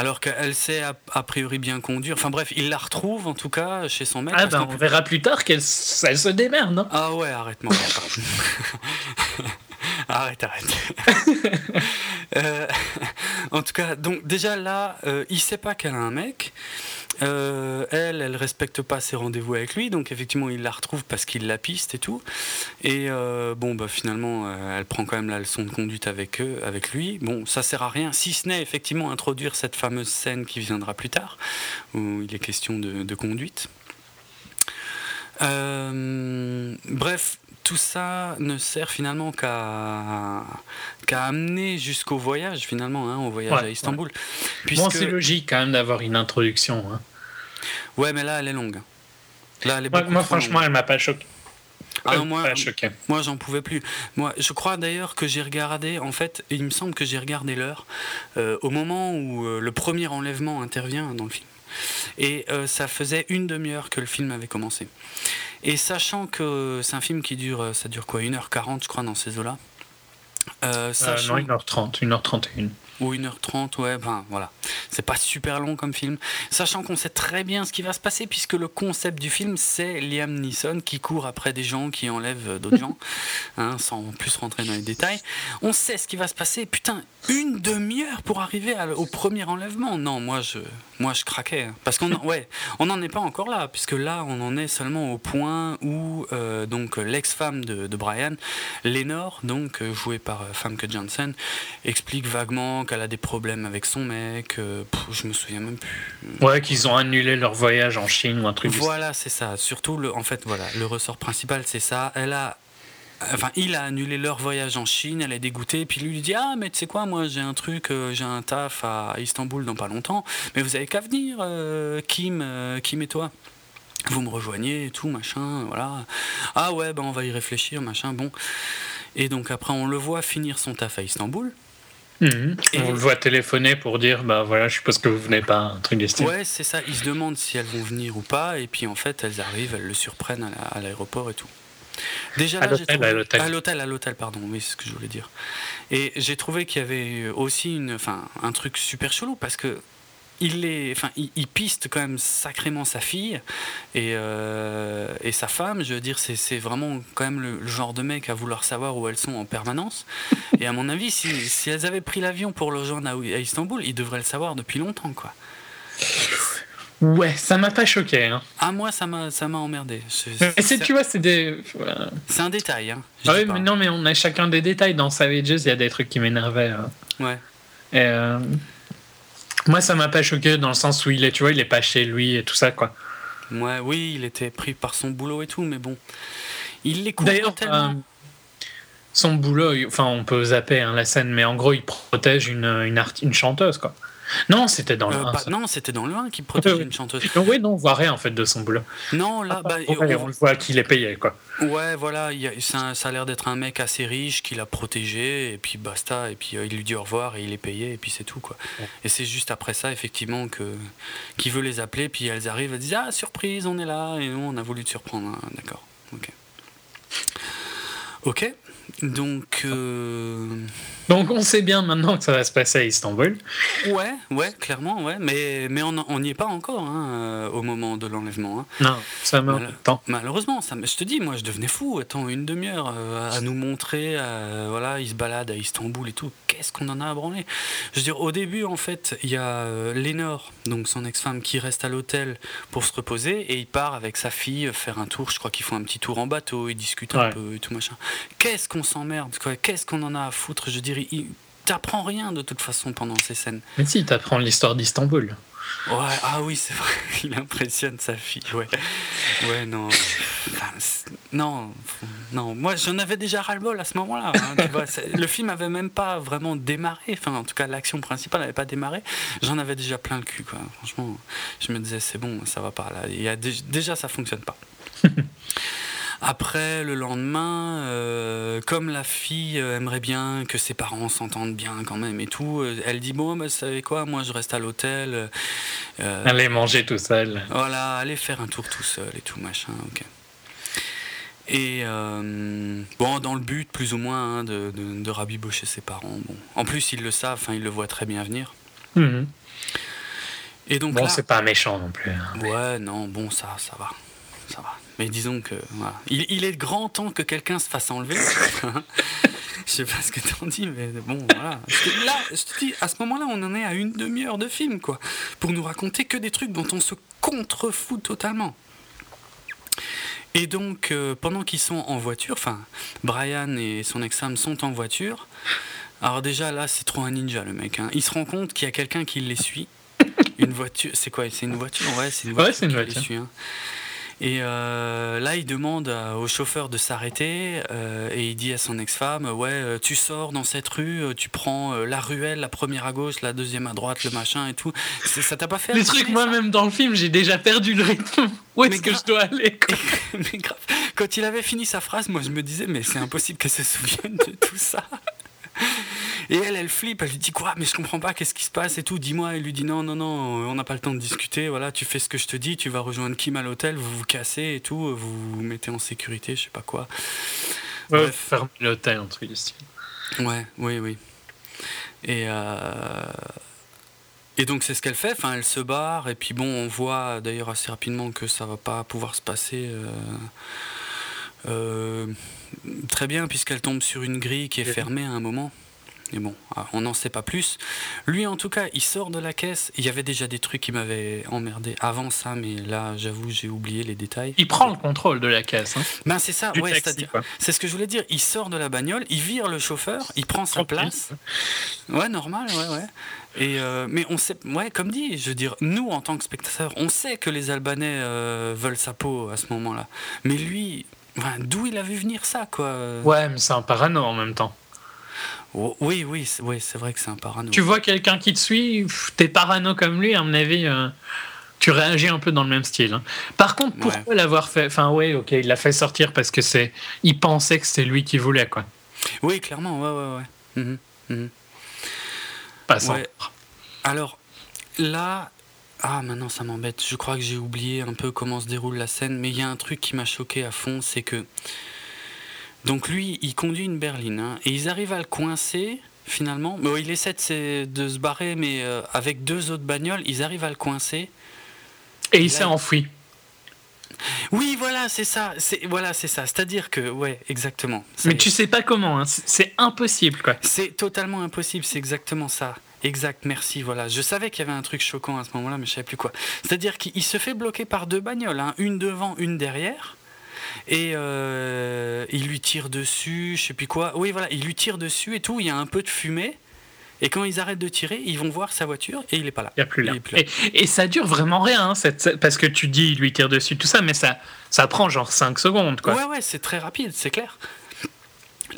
Alors qu'elle sait a, a priori bien conduire. Enfin bref, il la retrouve en tout cas chez son mec. Ah, ben, on verra plus tard qu'elle se démerde, non? Ah ouais, arrête, mon gars. arrête, arrête. Euh, en tout cas, donc déjà là, euh, il sait pas qu'elle a un mec. Euh, elle, elle respecte pas ses rendez-vous avec lui, donc effectivement il la retrouve parce qu'il la piste et tout. Et euh, bon, bah finalement, euh, elle prend quand même la leçon de conduite avec eux, avec lui. Bon, ça sert à rien, si ce n'est effectivement introduire cette fameuse scène qui viendra plus tard, où il est question de, de conduite. Euh, bref, tout ça ne sert finalement qu'à qu'à amener jusqu'au voyage finalement, hein, au voyage Ouais, à Istanbul. Bon, Puisque... c'est logique quand même d'avoir une introduction. hein. Ouais, mais là, elle est longue. Là, elle est Moi, moi, franchement, longue. elle m'a pas choqué. Ah Elle non, m'a moi, pas choqué. Moi, j'en pouvais plus. Moi, je crois d'ailleurs que j'ai regardé, en fait, il me semble que j'ai regardé l'heure euh, au moment où euh, le premier enlèvement intervient dans le film. Et euh, ça faisait une demi-heure que le film avait commencé. Et sachant que c'est un film qui dure, ça dure quoi, 1h40, je crois, dans ces eaux-là. Sachant- non, 1h30, 1h31. Ou 1h30, ouais, ben voilà. C'est pas super long comme film. Sachant qu'on sait très bien ce qui va se passer, puisque le concept du film, c'est Liam Neeson qui court après des gens qui enlèvent d'autres gens, hein, sans plus rentrer dans les détails. On sait ce qui va se passer. Putain, une demi-heure pour arriver à- au premier enlèvement. Non, moi je, moi je craquais. hein. Parce qu'on, ouais, on n'en est pas encore là, puisque là, on en est seulement au point où euh, donc l'ex-femme de, de Brian, Lénore, donc euh, jouée par euh, Famke Janssen, explique vaguement qu'elle a des problèmes avec son mec. euh, pff, je me souviens même plus. Ouais, qu'ils ont annulé leur voyage en Chine ou un truc Voilà, c'est ça. Surtout, le, en fait, voilà, le ressort principal, c'est ça. Elle a. Enfin, il a annulé leur voyage en Chine, elle est dégoûtée, puis lui lui dit Ah, mais tu sais quoi, moi j'ai un truc, euh, j'ai un taf à Istanbul dans pas longtemps, mais vous avez qu'à venir, euh, Kim, euh, Kim et toi. Vous me rejoignez et tout, machin, voilà. Ah ouais, ben on va y réfléchir, machin, bon. Et donc après, on le voit finir son taf à Istanbul. Mhm. Et- On le voit téléphoner pour dire bah voilà, je suppose que vous venez pas, un truc style. Ouais, c'est ça. Ils se demandent si elles vont venir ou pas, et puis en fait, elles arrivent, elles le surprennent à la- à l'aéroport et tout. Déjà, À là, j'ai l'hôtel, trouvé- à l'hôtel. à l'hôtel, à l'hôtel, pardon. Oui, c'est ce que je voulais dire. Et j'ai trouvé qu'il y avait aussi une, enfin, un truc super chelou parce que il, est, enfin, il, il piste quand même sacrément sa fille et, euh, et sa femme. Je veux dire, c'est vraiment quand même le, le genre de mec à vouloir savoir où elles sont en permanence. Et à mon avis, si, si elles avaient pris l'avion pour le rejoindre à, à Istanbul, ils devraient le savoir depuis longtemps, quoi. Ouais, ça m'a pas choqué. Hein. Ah, moi, ça m'a ça m'a emmerdé. C'est- Et c'est, C'est tu vois, c'est des. voilà. c'est un détail, hein. Ah oui, mais non, mais on a chacun des détails. Dans Savages, il y a des trucs qui m'énervaient. hein. Ouais. Et, euh, Moi, ça m'a pas choqué dans le sens où il est, tu vois, il est pas chez lui et tout ça, quoi. Ouais, oui, il était pris par son boulot et tout, mais bon. Il les D'ailleurs, tellement. euh, son boulot, enfin, on peut zapper hein, la scène, mais en gros, il protège une, une chanteuse, quoi. Non, c'était dans le Euh, 1, pas- ça. non, c'était dans le 1 qui protégeait une chanteuse. Donc, oui, non, on voit rien en fait de son boulot. Non, là, bah, on- on le voit qu'il est payé, quoi. Ouais, voilà, il y a- ça, ça a l'air d'être un mec assez riche qui l'a protégé, et puis basta, et puis euh, il lui dit au revoir, et il est payé, et puis c'est tout, quoi. Et c'est juste après ça, effectivement, que qu'il veut les appeler, puis elles arrivent, elles disent Ah, surprise, on est là, et nous, on a voulu te surprendre. Ah, D'accord, ok. Ok, donc. euh, Donc on sait bien maintenant que ça va se passer à Istanbul. Ouais, ouais, clairement, ouais, mais, mais on n'y est pas encore hein, euh, au moment de l'enlèvement. hein. Non, ça de temps. Malheureusement, ça, me- je te dis, moi je devenais fou. Attends, une demi-heure euh, à nous montrer, euh, voilà, il se balade à Istanbul et tout. Qu'est-ce qu'on en a à branler? Je veux dire, au début, en fait, il y a Lénore, donc son ex-femme, qui reste à l'hôtel pour se reposer et il part avec sa fille faire un tour. Je crois qu'ils font un petit tour en bateau, ils discutent un peu et tout machin. Qu'est-ce qu'on s'emmerde Qu'est-ce qu'on en a à foutre Je dirais, il- t'apprends rien de toute façon pendant ces scènes. Mais si, t'apprends l'histoire d'Istanbul. Ouais, ah oui, c'est vrai, il impressionne sa fille, ouais. Ouais, non. Enfin, non, non, moi j'en avais déjà ras-le-bol à ce moment-là. hein, le film avait même pas vraiment démarré, enfin en tout cas l'action principale n'avait pas démarré. J'en avais déjà plein le cul, quoi. Franchement, je me disais, c'est bon, ça va pas là. Il y a dé- déjà, ça fonctionne pas. Après, le lendemain, euh, comme la fille euh, aimerait bien que ses parents s'entendent bien quand même et tout, euh, elle dit Bon, bah, vous savez quoi, moi je reste à l'hôtel. euh, Aller manger tout seul. voilà, aller faire un tour tout seul et tout, machin, ok. Et euh, bon, dans le but, plus ou moins, hein, de, de, de rabibocher ses parents. Bon. En plus, ils le savent, enfin, ils le voient très bien venir. Mhm. Et donc Bon, là, c'est pas méchant non plus. hein. Ouais, non, bon, ça, ça va. Ça va. Mais disons que. Voilà. Il, il est grand temps que quelqu'un se fasse enlever. je sais pas ce que t'en dis, mais bon, voilà. Parce que Là, je te dis, à ce moment-là, on en est à une demi-heure de film, quoi. Pour nous raconter que des trucs dont on se contrefout totalement. Et donc, euh, pendant qu'ils sont en voiture, enfin, Brian et son ex-femme sont en voiture. Alors, déjà, là, c'est trop un ninja, le mec. hein. Il se rend compte qu'il y a quelqu'un qui les suit. Une voiture, c'est quoi? C'est une voiture? Ouais, c'est une Ouais, voiture. c'est une qui les voiture. suit, hein. Et euh, là, il demande au chauffeur de s'arrêter euh, et il dit à son ex-femme Ouais, euh, tu sors dans cette rue, tu prends la ruelle, la première à gauche, la deuxième à droite, le machin et tout. Ça t'a pas fait Les trucs, moi-même dans le film, j'ai déjà perdu le rythme. Où est-ce que je dois aller quoi? Mais grave, quand il avait fini sa phrase, moi je me disais, mais c'est impossible qu'elle se souvienne de tout ça. Et elle, elle flippe, elle lui dit quoi Mais je comprends pas, qu'est-ce qui se passe et tout. Dis-moi, elle lui dit non, non, non, on n'a pas le temps de discuter. Voilà, tu fais ce que je te dis, tu vas rejoindre Kim à l'hôtel, vous vous cassez et tout, vous vous mettez en sécurité, je sais pas quoi. Ouais, Bref. fermer l'hôtel, un truc. Ouais, oui, oui. Et, euh, et donc c'est ce qu'elle fait, enfin, elle se barre, et puis bon, on voit d'ailleurs assez rapidement que ça va pas pouvoir se passer euh, euh, très bien, puisqu'elle tombe sur une grille qui est fermée à un moment. Mais bon, ah, on n'en sait pas plus. Lui, en tout cas, il sort de la caisse. Il y avait déjà des trucs qui m'avaient emmerdé avant ça, mais là, j'avoue, j'ai oublié les détails. Il prend le contrôle de la caisse. Hein. Ben, c'est ça, Du ouais, c'est-à-dire. C'est ce que je voulais dire. Il sort de la bagnole, il vire le chauffeur, il prend sa place. Ouais, normal, ouais, ouais. Et euh, mais on sait, ouais, comme dit, je veux dire, nous en tant que spectateurs, on sait que les Albanais euh, veulent sa peau à ce moment-là. Mais lui, enfin, d'où il a vu venir ça, quoi? Ouais, mais c'est un parano en même temps. Oh, Oui, oui, c'est oui, c'est vrai que c'est un parano. Tu vois quelqu'un qui te suit, t'es parano comme lui, à mon avis, euh, tu réagis un peu dans le même style. hein. Par contre, pourquoi l'avoir fait? Enfin, ouais, ok, il l'a fait sortir parce que c'est. Il pensait que c'était lui qui voulait, quoi. Oui, clairement, ouais, ouais, ouais. Mhm, mhm. Pas ça. Ouais. Alors là, ah maintenant ça m'embête. Je crois que j'ai oublié un peu comment se déroule la scène, mais il y a un truc qui m'a choqué à fond, c'est que donc lui, il conduit une berline hein, et ils arrivent à le coincer. finalement. Bon, il essaie de, se- de se barrer, mais euh, avec deux autres bagnoles, ils arrivent à le coincer. Et il s'est enfui. Oui, voilà, c'est ça. C'est voilà, c'est ça. C'est-à-dire que, ouais, exactement. Mais tu sais pas comment, hein. c'est impossible quoi. C'est totalement impossible, c'est exactement ça. Exact, merci, voilà. Je savais qu'il y avait un truc choquant à ce moment-là, mais je savais plus quoi. C'est-à-dire qu'il il se fait bloquer par deux bagnoles, hein, une devant, une derrière. Et euh, il lui tire dessus, je sais plus quoi. Oui, voilà, il lui tire dessus et tout. Il y a un peu de fumée. Et quand ils arrêtent de tirer, ils vont voir sa voiture et il est pas là. Il y a plus là. Il est plus là. Et, et ça dure vraiment rien, hein, cette, parce que tu dis il lui tire dessus, tout ça, mais ça, ça prend genre 5 secondes quoi. Ouais, ouais, c'est très rapide, c'est clair.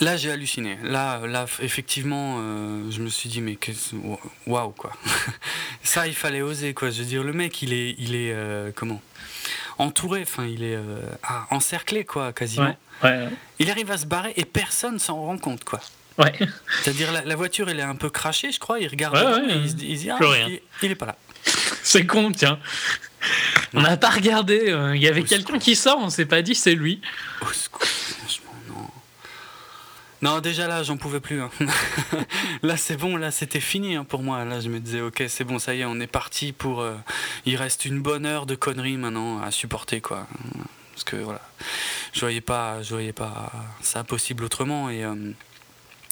Là, j'ai halluciné. Là, là, effectivement, euh, je me suis dit, mais qu'est-ce- waouh, quoi. Ça, il fallait oser, quoi. Je veux dire, le mec, il est, il est, euh, comment? Entouré, enfin, il est euh, encerclé, quoi, quasiment. Ouais, ouais, Il arrive à se barrer et personne s'en rend compte, quoi. ouais. C'est-à-dire, la, la voiture, elle est un peu crachée, je crois. Il regarde et il se dit, ah, il, il est pas là. C'est con, tiens. On n'a pas regardé, euh, il y avait quelqu'un qui sort, on s'est pas dit c'est lui. Au secours, franchement, non. Déjà là, j'en pouvais plus. hein. là, c'est bon, là, c'était fini hein, pour moi. Là, je me disais, ok, c'est bon, ça y est, on est parti pour. euh, il reste une bonne heure de conneries maintenant à supporter, quoi. Parce que voilà, je voyais pas, je voyais pas ça possible autrement et. euh,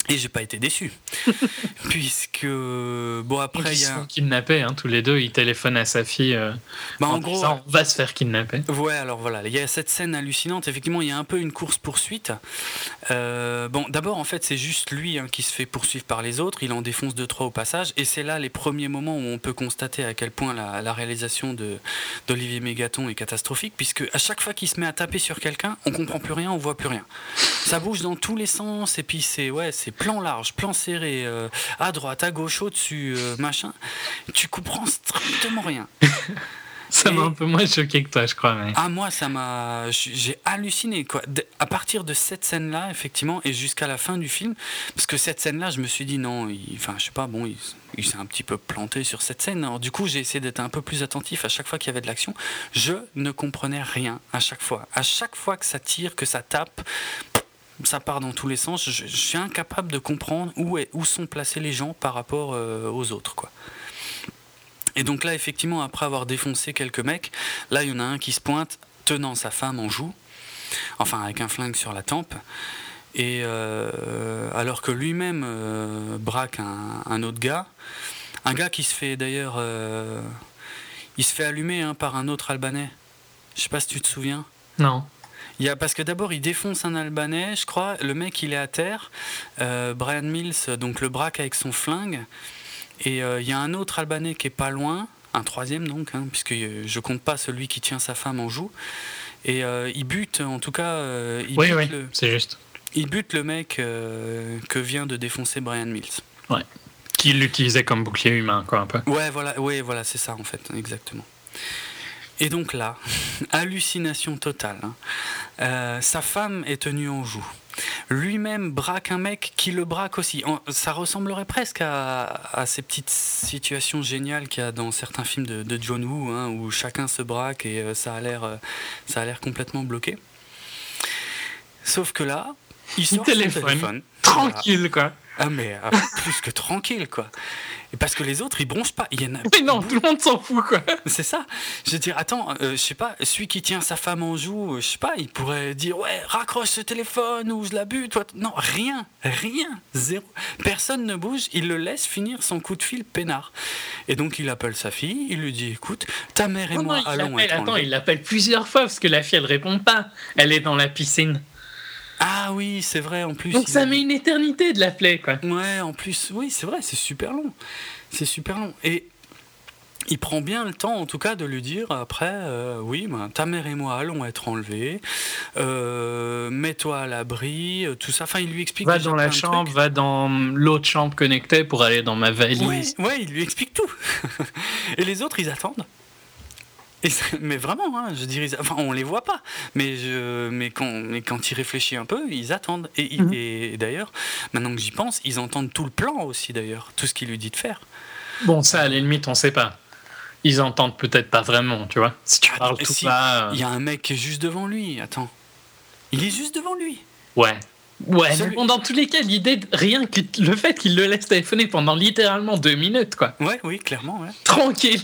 et j'ai pas été déçu. Puisque. Bon, après, Ils il y se a. font kidnapper, hein, tous les deux, ils téléphonent à sa fille. euh, Bah, en en gros. disant, on va se faire kidnapper. Ouais, alors voilà, il y a cette scène hallucinante. Effectivement, il y a un peu une course-poursuite. Euh, bon, d'abord, en fait, c'est juste lui hein, qui se fait poursuivre par les autres. Il en défonce deux, trois au passage. Et c'est là les premiers moments où on peut constater à quel point la, la réalisation de, d'Olivier Mégaton est catastrophique. Puisque à chaque fois qu'il se met à taper sur quelqu'un, on comprend plus rien, on voit plus rien. Ça bouge dans tous les sens. Et puis, c'est ouais, c'est plan large, plan serré, euh, à droite, à gauche, au-dessus, euh, machin. Tu comprends strictement rien. Ça m'a un peu moins choqué que toi, je crois. Mais... Ah moi ça m'a j'ai halluciné quoi. À partir de cette scène là effectivement et jusqu'à la fin du film parce que cette scène là je me suis dit non il- enfin je sais pas bon il, il s'est un petit peu planté sur cette scène. Alors du coup j'ai essayé d'être un peu plus attentif à chaque fois qu'il y avait de l'action. Je ne comprenais rien à chaque fois. À chaque fois que ça tire que ça tape ça part dans tous les sens. Je, suis incapable de comprendre où, sont placés les gens par rapport euh, aux autres quoi. Et donc là, effectivement, après avoir défoncé quelques mecs, là, il y en a un qui se pointe tenant sa femme en joue, enfin avec un flingue sur la tempe, et euh, alors que lui-même euh, braque un, autre gars, un gars qui se fait d'ailleurs, il se fait allumer hein, par un autre Albanais. Je sais pas si tu te souviens. Non. Il y a, parce que d'abord, il défonce un Albanais, je crois. Le mec, il est à terre. Euh, Brian Mills, donc le braque avec son flingue. Et euh, il y a un autre Albanais qui est pas loin, un troisième donc, hein, puisque euh, je compte pas celui qui tient sa femme en joue. Et euh, il bute, en tout cas, il, Oui, bute oui, le, c'est juste. il bute le mec que vient de défoncer Brian Mills. Qui l'utilisait comme bouclier humain, quoi, un peu. Ouais, voilà, ouais, voilà, c'est ça en fait, exactement. Et donc là, hallucination totale. hein. Euh, sa femme est tenue en joue. Lui-même braque un mec qui le braque aussi. Ça ressemblerait presque à, à ces petites situations géniales qu'il y a dans certains films de, de John Woo, hein, où chacun se braque et euh, ça a l'air, euh, ça a l'air complètement bloqué. Sauf que là, il sort son téléphone. téléphone. Tranquille, quoi. Ah mais ah, plus que tranquille quoi. Et parce que les autres ils bronchent pas. Il y en a. Mais non, tout le monde s'en fout, quoi. C'est ça. Je veux dire, attends, euh, je sais pas, celui qui tient sa femme en joue, euh, je sais pas, il pourrait dire ouais, raccroche ce téléphone ou je la bute. Toi. Non, rien, rien, zéro. Personne ne bouge. Il le laisse finir son coup de fil peinard. Et donc il appelle sa fille. Il lui dit écoute, ta mère et Non, moi non, allons être attends, il l'appelle plusieurs fois parce que la fille, elle répond pas. Elle est dans la piscine. Ah oui, c'est vrai. En plus. Donc ça met une éternité de l'appeler, quoi. Ouais, en plus, oui, c'est vrai, c'est super long. C'est super long. Et il prend bien le temps, en tout cas, de lui dire après, euh, oui, ben, ta mère et moi allons être enlevés, euh, mets-toi à l'abri, euh, tout ça. Enfin, il lui explique. Va dans la chambre, trucs. va dans l'autre chambre connectée pour aller dans ma valise. Ouais, ouais, il lui explique tout. et les autres, ils attendent. Et mais vraiment, hein, je dirais, enfin, on les voit pas, mais, je, mais, quand, mais quand il réfléchit un peu, ils attendent. Et, Mhm. et d'ailleurs, maintenant que j'y pense, ils entendent tout le plan aussi, d'ailleurs, tout ce qu'il lui dit de faire. Bon, ça, à la limite, on sait pas. Ils entendent peut-être pas vraiment, tu vois. Si tu Ah, parles tout si, euh, Il y a un mec qui est juste devant lui, attends. Il est juste devant lui. Ouais. Ouais, Celui- mais bon, dans tous les cas, l'idée, de- rien que le fait qu'il le laisse téléphoner pendant littéralement deux minutes, quoi. Ouais, oui, clairement, ouais. Tranquille.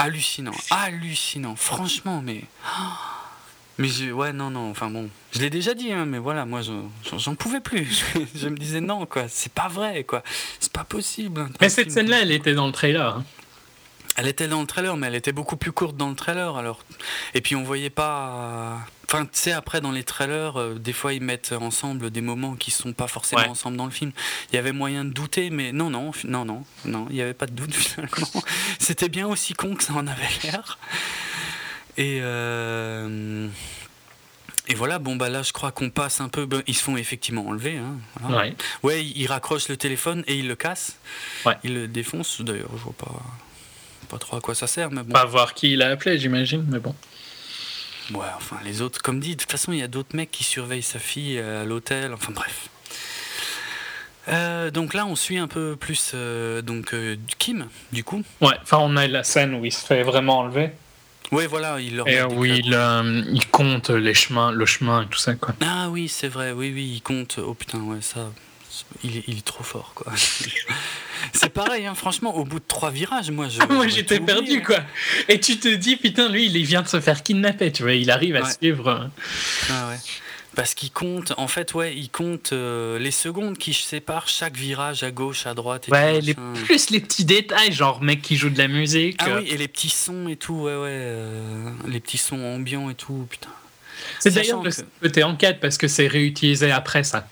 Hallucinant, hallucinant, franchement, mais. Mais je, ouais, non, non, enfin bon, je l'ai déjà dit, hein, mais voilà, moi, je- j'en pouvais plus. Je, je me disais non, quoi, c'est pas vrai, quoi, c'est pas possible. Mais cette scène-là, elle était dans le trailer. hein. Elle était dans le trailer, mais elle était beaucoup plus courte dans le trailer, alors. Et puis on voyait pas. Enfin, tu sais, après, dans les trailers, euh, des fois, ils mettent ensemble des moments qui sont pas forcément Ouais. ensemble dans le film. Il y avait moyen de douter, mais non, non, non, non, non, il n'y avait pas de doute finalement. C'était bien aussi con que ça en avait l'air. Et. euh, Et voilà, bon bah là je crois qu'on passe un peu. ben, ils se font effectivement enlever. Hein, voilà. Ouais. Ouais, il il raccroche le téléphone et il le casse. Ouais. Il le défonce. D'ailleurs, je vois pas, pas trop à quoi ça sert, mais bon. Pas voir qui il a appelé, j'imagine, mais bon. Ouais, enfin, les autres, comme dit, de toute façon, il y a d'autres mecs qui surveillent sa fille euh, à l'hôtel. Enfin, bref. Euh, donc là, on suit un peu plus euh, donc euh, Kim, du coup. Ouais, enfin, on a la scène où il se fait vraiment enlever. Ouais, voilà, il leur Et où il, il compte les chemins, le chemin et tout ça, quoi. Ah oui, c'est vrai, oui, oui, il compte. Oh putain, ouais, ça. Il est, il est trop fort, quoi. c'est pareil, hein, franchement, au bout de trois virages, moi, je. Moi, j'étais perdu, quoi. Et tu te dis, putain, lui, il vient de se faire kidnapper, tu vois. Il arrive à suivre. euh, Ah ouais. Parce qu'il compte, en fait, ouais, il compte euh, les secondes qui séparent chaque virage à gauche, à droite. Et Ouais, tout, les, machin. plus les petits détails, genre mec qui joue de la musique. Ah euh, oui, et les petits sons et tout, ouais, ouais. euh, les petits sons ambiants et tout, putain. C'est d'ailleurs le côté enquête parce que c'est réutilisé après ça.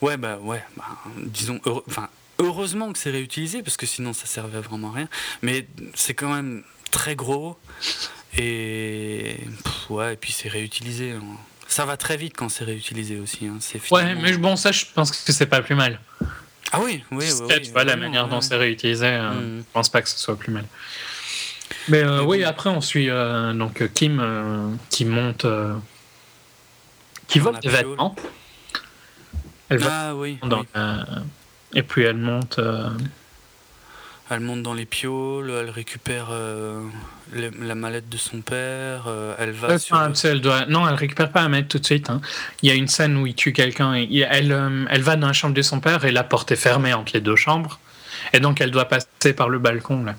Ouais, bah ouais, bah, disons, enfin, heureusement que c'est réutilisé, parce que sinon ça servait vraiment à rien. Mais c'est quand même très gros, et pff, ouais, et puis c'est réutilisé. hein. Ça va très vite quand c'est réutilisé aussi. Hein. C'est Ouais, finalement- mais bon, ça, je pense que c'est pas plus mal. Ah oui, oui, oui. Oui, tu vois, la manière ouais, dont ouais. c'est réutilisé, euh, Mm. je pense pas que ce soit plus mal. Mais euh, Mais oui, bon. après, on suit euh, donc Kim euh, qui monte. euh, qui vole des vêtements. Elle va Ah oui, dans oui. la- Et puis elle monte. euh, Elle monte dans les pioles, elle récupère euh, la mallette de son père, euh, elle va sur... elle doit... Non, elle récupère pas la mallette tout de suite. hein. Il y a une scène où il tue quelqu'un. et Elle, elle va dans la chambre de son père et la porte est fermée entre les deux chambres. Et donc elle doit passer par le balcon. Là.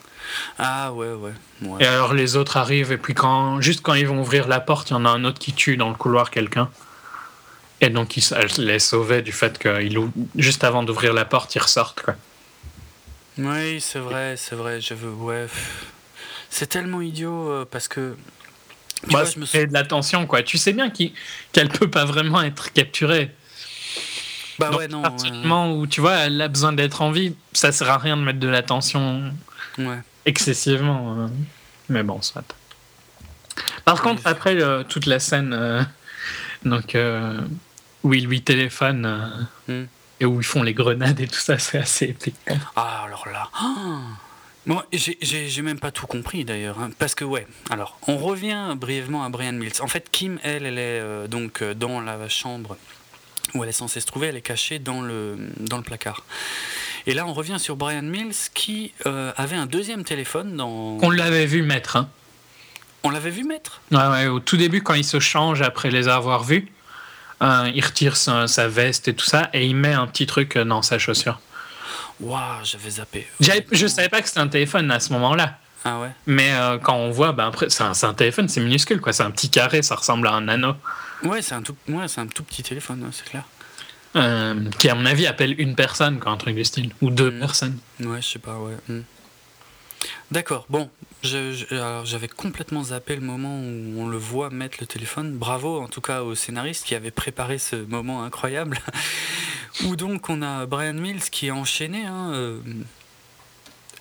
Ah ouais, ouais. ouais. Et alors les autres arrivent, et puis quand, juste quand ils vont ouvrir la porte, il y en a un autre qui tue dans le couloir quelqu'un. Et donc il, elle les sauvait du fait que il juste avant d'ouvrir la porte, ils ressortent. Quoi. Oui, c'est vrai, c'est vrai, je veux... Ouais. C'est tellement idiot, euh, parce que... Tu Bah, vois, je me suis... de la tension, quoi. Tu sais bien qu'elle peut pas vraiment être capturée. Bah Donc, ouais, non. à partir du ouais. moment où tu vois, elle a besoin d'être en vie, ça sert à rien de mettre de la tension Ouais. excessivement. euh. Mais bon, soit. Par contre, après euh, toute la scène euh, donc, euh, où il lui téléphone euh, Hmm. et où ils font les grenades et tout ça, c'est assez épique. quoi. Ah, alors là. Ah Moi, j'ai- j'ai j'ai même pas tout compris d'ailleurs. hein, parce que, ouais, alors, on revient brièvement à Brian Mills. En fait, Kim, elle, elle est euh, donc euh, dans la chambre où elle est censée se trouver, elle est cachée dans le, dans le placard. Et là, on revient sur Brian Mills qui euh, avait un deuxième téléphone dans. On l'avait vu mettre. Hein. On l'avait vu mettre? Ouais, ouais, au tout début, quand il se change après les avoir vus, euh, il retire sa, sa veste et tout ça et il met un petit truc euh, dans sa chaussure. Waouh, j'avais zappé. Je savais pas que c'était un téléphone à ce moment-là. Ah ouais Mais euh, quand on voit, ben après, c'est un, téléphone, c'est minuscule, quoi. C'est un petit carré, ça ressemble à un anneau. Ouais, c'est un, tout- ouais, c'est un tout petit téléphone, ouais, c'est clair. Euh, qui, à mon avis, appelle une personne, quoi, un truc du style. Ou deux Mm. personnes. Ouais, je sais pas, ouais. hmm. D'accord, bon, j'avais complètement zappé le moment où on le voit mettre le téléphone. Bravo en tout cas au scénariste qui avait préparé ce moment incroyable. où donc on a Brian Mills qui est enchaîné, hein, euh,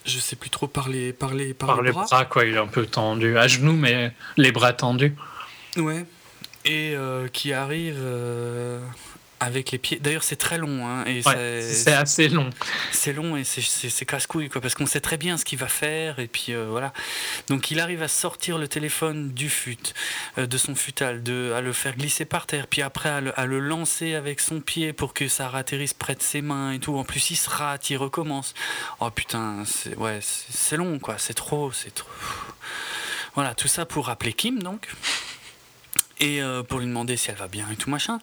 je sais plus trop par les, par les, par les les bras. bras, quoi. Il est un peu tendu. À genoux, mais les bras tendus. Ouais. Et euh, qui arrive euh, avec les pieds. D'ailleurs, c'est très long, hein, et Ouais, c'est- assez long. c'est long et c'est- casse-couille, quoi, parce qu'on sait très bien ce qu'il va faire, et puis euh, voilà. Donc il arrive à sortir le téléphone du fut, euh, de son futal, de, à le faire glisser par terre, puis après à le, à le lancer avec son pied pour que ça atterrisse près de ses mains et tout. En plus, il se rate, il recommence. Oh putain, c'est ouais, long, quoi, c'est trop, c'est trop. Voilà, tout ça pour rappeler Kim, donc. Et euh, pour lui demander si elle va bien et tout machin.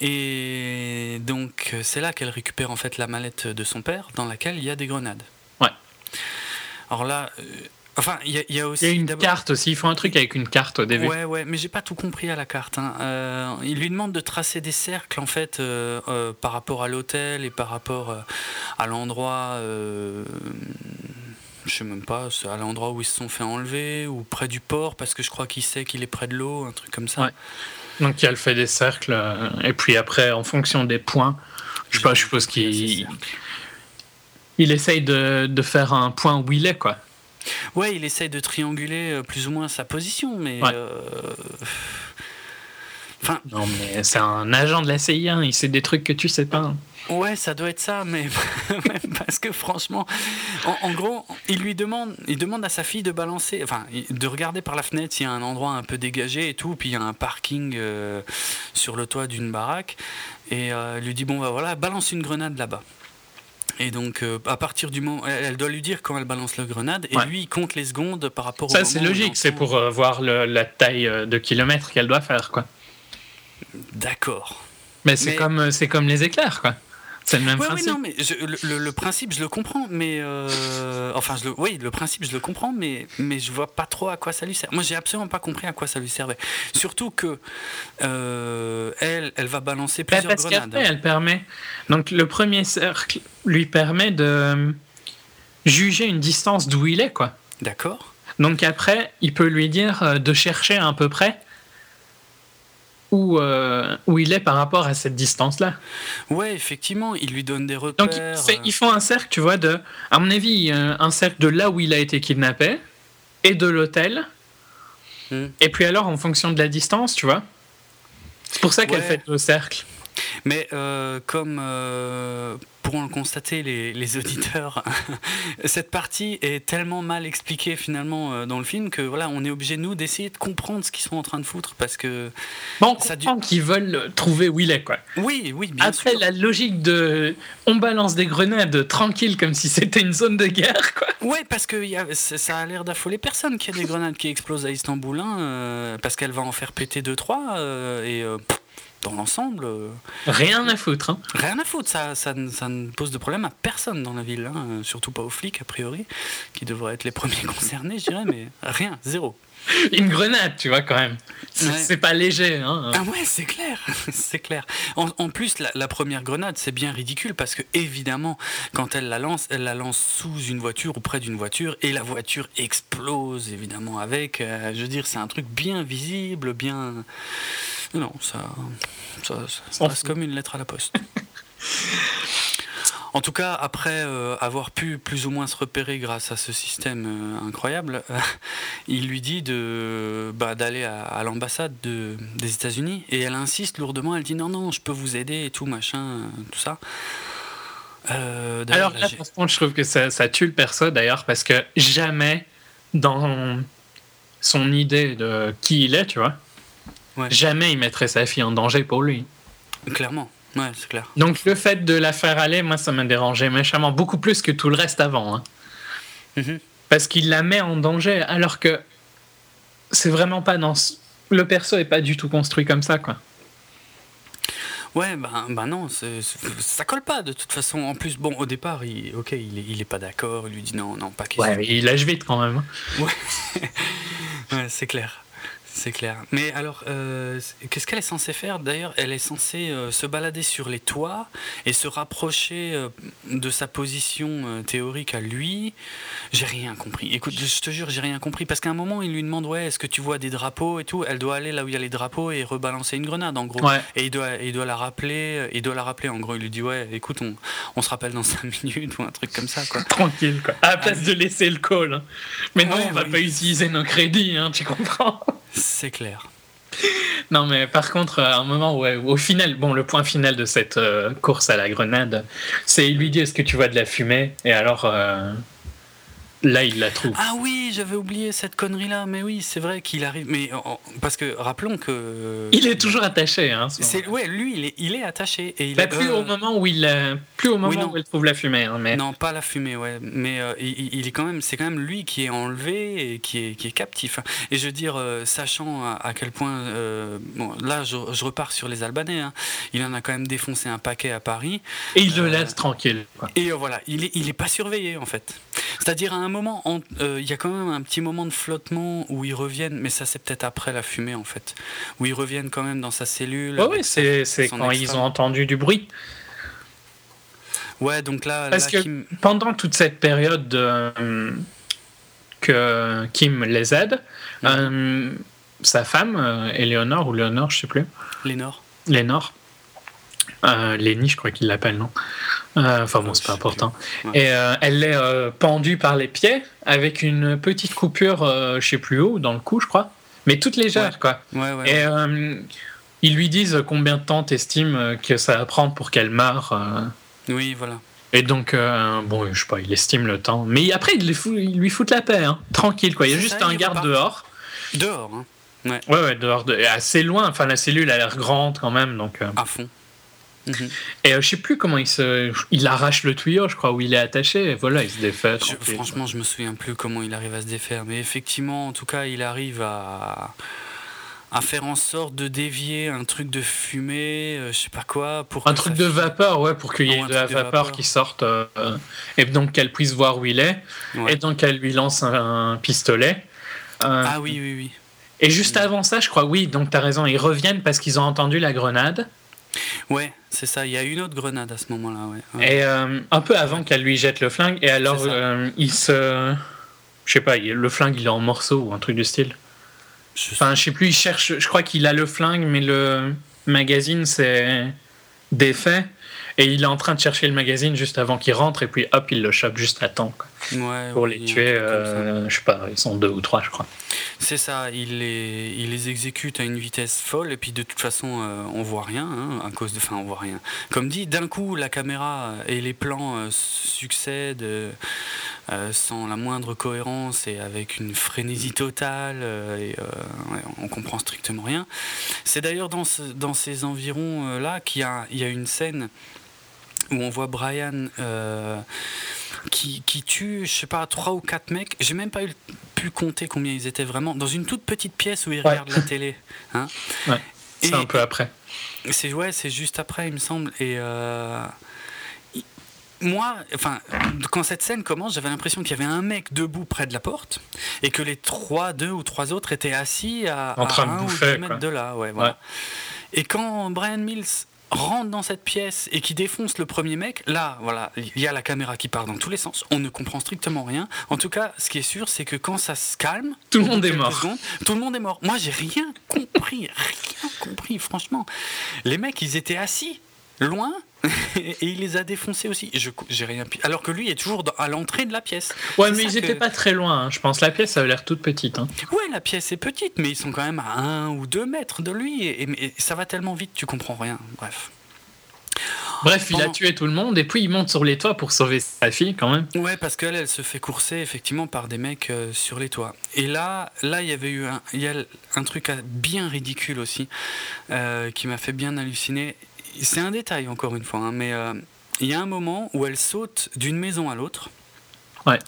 Et donc c'est là qu'elle récupère en fait la mallette de son père dans laquelle il y a des grenades. Ouais. Alors là, euh, enfin il y, a- il y a aussi Il y a une carte aussi. Ils font un truc avec une carte au début. Ouais, ouais, mais j'ai pas tout compris à la carte. hein. Euh, il lui demande de tracer des cercles en fait euh, euh, par rapport à l'hôtel et par rapport euh, à l'endroit. euh, je sais même pas, à l'endroit où ils se sont fait enlever ou près du port parce que je crois qu'il sait qu'il est près de l'eau, un truc comme ça. Ouais. Donc elle fait des cercles. euh, Et puis après, en fonction des points, je sais pas, je suppose Il y a qu'il il essaye de, de faire un point où il est, quoi. Ouais, il essaye de trianguler euh, plus ou moins sa position, mais. Ouais. euh, Enfin, Non, mais c'est un agent de la CIA, il sait des trucs que tu sais pas. Ouais, ça doit être ça, mais parce que franchement, en, en gros, il lui demande, il demande à sa fille de balancer, enfin, de regarder par la fenêtre s'il y a un endroit un peu dégagé et tout, puis il y a un parking euh, sur le toit d'une baraque, et euh, il lui dit bon bah voilà, balance une grenade là-bas. Et donc, euh, à partir du moment, elle elle doit lui dire quand elle balance la grenade, et Ouais. lui il compte les secondes par rapport au Ça, c'est logique, c'est pour euh, voir le- la taille de kilomètres qu'elle doit faire, quoi. D'accord. Mais c'est Mais- comme, c'est comme les éclairs, quoi. C'est le même Ouais, oui, principe. non, mais je- le, principe, je le comprends, mais euh, enfin, je le, oui, le principe, je le comprends, mais mais je vois pas trop à quoi ça lui sert. Moi, j'ai absolument pas compris à quoi ça lui servait. Surtout que euh, elle, elle va balancer Bah, plusieurs parce grenades. elle permet. Donc, le premier cercle lui permet de juger une distance d'où il est, quoi. D'accord. Donc, après, il peut lui dire euh, de chercher à peu près où, euh, où il est par rapport à cette distance-là. Ouais, effectivement, il lui donne des repères. Donc, c'est- ils font un cercle, tu vois, de. À mon avis, euh, un cercle de là où il a été kidnappé et de l'hôtel. Hmm. Et puis, alors, en fonction de la distance, tu vois. C'est pour ça qu'elle Ouais. fait le cercle. Mais euh, comme euh, pourront le constater les, les auditeurs, cette partie est tellement mal expliquée finalement euh, dans le film que voilà, on est obligé nous d'essayer de comprendre ce qu'ils sont en train de foutre parce que Bon, on Ça comprend qu'ils veulent trouver où il est, quoi. oui, oui, bien Après, sûr. la logique de. On balance des grenades tranquille comme si c'était une zone de guerre, quoi. Ouais, parce que y a- ça ça a l'air d'affoler personne qu'il y a des grenades qui explosent à Istanbul, hein, euh, parce qu'elle va en faire péter deux trois euh, et euh, pff, dans l'ensemble, euh, Rien à foutre, hein. rien à foutre. Ça, ça, ne- ça ne pose de problème à personne dans la ville, hein, euh, surtout pas aux flics a priori, qui devraient être les premiers concernés, je dirais, mais rien, zéro. Une grenade, tu vois, quand même. C'est Ouais. pas léger, hein. Ah ouais, c'est clair, c'est clair. En, en plus, la, la première grenade, c'est bien ridicule parce que évidemment, quand elle la lance, elle la lance sous une voiture ou près d'une voiture et la voiture explose évidemment avec. Euh, je veux dire, c'est un truc bien visible, bien. Non, ça, ça, ça reste comme une lettre à la poste. En tout cas, après euh, avoir pu plus ou moins se repérer grâce à ce système euh, incroyable, euh, il lui dit de bah, d'aller à, à l'ambassade de, des États-Unis et elle insiste lourdement. Elle dit non non, je peux vous aider et tout machin, euh, tout ça. Alors là, contre, je trouve que ça, ça tue le perso, d'ailleurs, parce que jamais dans son idée de qui il est, tu vois, Ouais. jamais il mettrait sa fille en danger pour lui. clairement, ouais, c'est clair. Donc le fait de la faire aller, moi, ça m'a dérangé méchamment, beaucoup plus que tout le reste avant. hein. Mhm. Parce qu'il la met en danger, alors que c'est vraiment pas dans... Le perso est pas du tout construit comme ça, quoi. Ouais, ben, ben non, c'est- c'est- ça colle pas de toute façon. En plus, bon, au départ, il, ok, il est, il est pas d'accord. Il lui dit non, non, pas question. Ouais, il lâche vite quand même. hein. Ouais, c'est clair. C'est clair. Mais alors, euh, qu'est-ce qu'elle est censée faire D'ailleurs, elle est censée euh, se balader sur les toits et se rapprocher euh, de sa position théorique à lui. J'ai rien compris. Écoute, je te jure, j'ai rien compris. Parce qu'à un moment, il lui demande Ouais, est-ce que tu vois des drapeaux et tout? Elle doit aller là où il y a les drapeaux et rebalancer une grenade, en gros. Ouais. Et il doit, il doit la rappeler. Il doit la rappeler. En gros, il lui dit Ouais, écoute, on, on se rappelle dans 5 minutes ou un truc comme ça, quoi. Tranquille, quoi. À la place de laisser le call. hein. Mais non, Ouais, on va pas utiliser nos crédits, hein, tu comprends? C'est clair. Non, mais par contre, à un moment, ouais, au final, bon, le point final de cette euh, course à la grenade, c'est lui dit est-ce que tu vois de la fumée? Et alors, euh, là, il la trouve. Ah oui, j'avais oublié cette connerie-là, mais oui, c'est vrai qu'il arrive. Mais en- parce que rappelons que. Il est toujours attaché. Hein, ce C'est ouais, lui, il est, il est attaché et il Bah, est- plus euh, au moment où il, euh, plus au moment où il trouve la fumée. hein, mais Non, pas la fumée, ouais. Mais euh, il, il est quand même, c'est quand même lui qui est enlevé et qui est, qui est captif. Et je veux dire, euh, sachant à, à quel point, euh, bon, là, je, je repars sur les Albanais. hein. Il en a quand même défoncé un paquet à Paris. et il le laisse tranquille. quoi. Et euh, voilà, il est, il est pas surveillé en fait. C'est-à-dire à un moment, en- euh, il y a quand même un petit moment de flottement où ils reviennent, mais ça c'est peut-être après la fumée en fait, où ils reviennent quand même dans sa cellule. Avec ouais, c'est quand ils ont entendu du bruit. Ouais, donc là, Parce là, que Kim- pendant toute cette période de, euh, que Kim les aide, euh, sa femme, Éléonore ou Léonore, je sais plus, Lénore. Lénore, Lénie, je crois qu'il l'appelle, non? Enfin bon, Euh, c'est pas important. Et euh, elle est euh, pendue par les pieds avec une petite coupure, euh, je sais plus où, dans le cou, je crois, mais toute légère, Ouais. quoi. Ouais, ouais. Et euh, ils lui disent combien de temps t'estimes euh, que ça va prendre pour qu'elle meure. euh, Oui, voilà. et donc, euh, bon, je sais pas, il estime le temps. Mais après, il, les fout- il lui fout la paix, hein. tranquille, quoi. Il y a juste ça, un garde dehors. Dehors, hein, Ouais, ouais, dehors, de, et assez loin. Enfin, la cellule a l'air grande quand même. Donc, euh. à fond. Mhm. Et euh, je sais plus comment il se. Il arrache le tuyau, je crois, où il est attaché. Et voilà, il se défait. Je- franchement, je me souviens plus comment il arrive à se défaire, mais effectivement, en tout cas, il arrive à à faire en sorte de dévier un truc de fumée, euh, je sais pas quoi, pour Un truc de vapeur, ouais, pour qu'il y ait un de la vapeur, vapeur. qui sorte. euh, et donc qu'elle puisse voir où il est. Ouais. Et donc elle lui lance un, un pistolet. Euh, Ah oui, oui, oui. Et juste avant ça, je crois, oui, donc t'as raison, ils reviennent parce qu'ils ont entendu la grenade. Ouais, c'est ça. Il y a une autre grenade à ce moment-là, ouais. Ouais. Et euh, un peu avant qu'elle lui jette le flingue, et alors euh, il se. Je sais pas, le flingue il est en morceaux ou un truc du style. Je- Enfin, je sais plus, il cherche. Je crois qu'il a le flingue, mais le magazine c'est défait. Et il est en train de chercher le magazine juste avant qu'il rentre, et puis hop, il le chope juste à temps quoi, ouais, pour les tuer. euh, je sais pas, ils sont deux ou trois, je crois. C'est ça, il les, il les exécute à une vitesse folle et puis de toute façon euh, on voit rien hein, à cause de, enfin on voit rien. Comme dit, d'un coup la caméra et les plans euh, succèdent euh, sans la moindre cohérence et avec une frénésie totale euh, et euh, ouais, on comprend strictement rien. C'est d'ailleurs dans, ce- dans ces environs euh, là qu'il y a, il y a une scène où on voit Brian euh, qui, qui tue, je sais pas, trois ou quatre mecs. J'ai même pas eu, pu compter combien ils étaient vraiment dans une toute petite pièce où ils Ouais. regardent la télé. Hein Ouais, c'est un peu après. c'est ouais, c'est juste après, il me semble. Et euh, moi, enfin, quand cette scène commence, j'avais l'impression qu'il y avait un mec debout près de la porte et que les trois, deux ou trois autres étaient assis à, En à train de un bouffer, ou deux mètres de là. Ouais, voilà. Ouais. Et quand Brian Mills rentre dans cette pièce et qui défonce le premier mec, là, voilà, il y a la caméra qui part dans tous les sens. On ne comprend strictement rien. En tout cas, ce qui est sûr, c'est que quand ça se calme, Tout le monde de est mort. secondes, tout le monde est mort. Moi, j'ai rien compris, rien compris, franchement. Les mecs, ils étaient assis, loin, et il les a défoncés aussi. Je j'ai rien Alors que lui est toujours dans- à l'entrée de la pièce. Ouais, C'est mais ils que- étaient pas très loin, hein, je pense. La pièce, ça a l'air toute petite. hein. Ouais, la pièce est petite, mais ils sont quand même à un ou deux mètres de lui, et, et- et ça va tellement vite, tu comprends rien. Bref. Bref, il a tué tout le monde et puis il monte sur les toits pour sauver sa fille quand même. Ouais, parce qu'elle, elle se fait courser effectivement par des mecs euh, sur les toits. Et là, là, il y avait eu un, il y a un truc bien ridicule aussi euh, qui m'a fait bien halluciner. C'est un détail encore une fois, hein, mais euh, il y a un moment où elle saute d'une maison à l'autre. Ouais.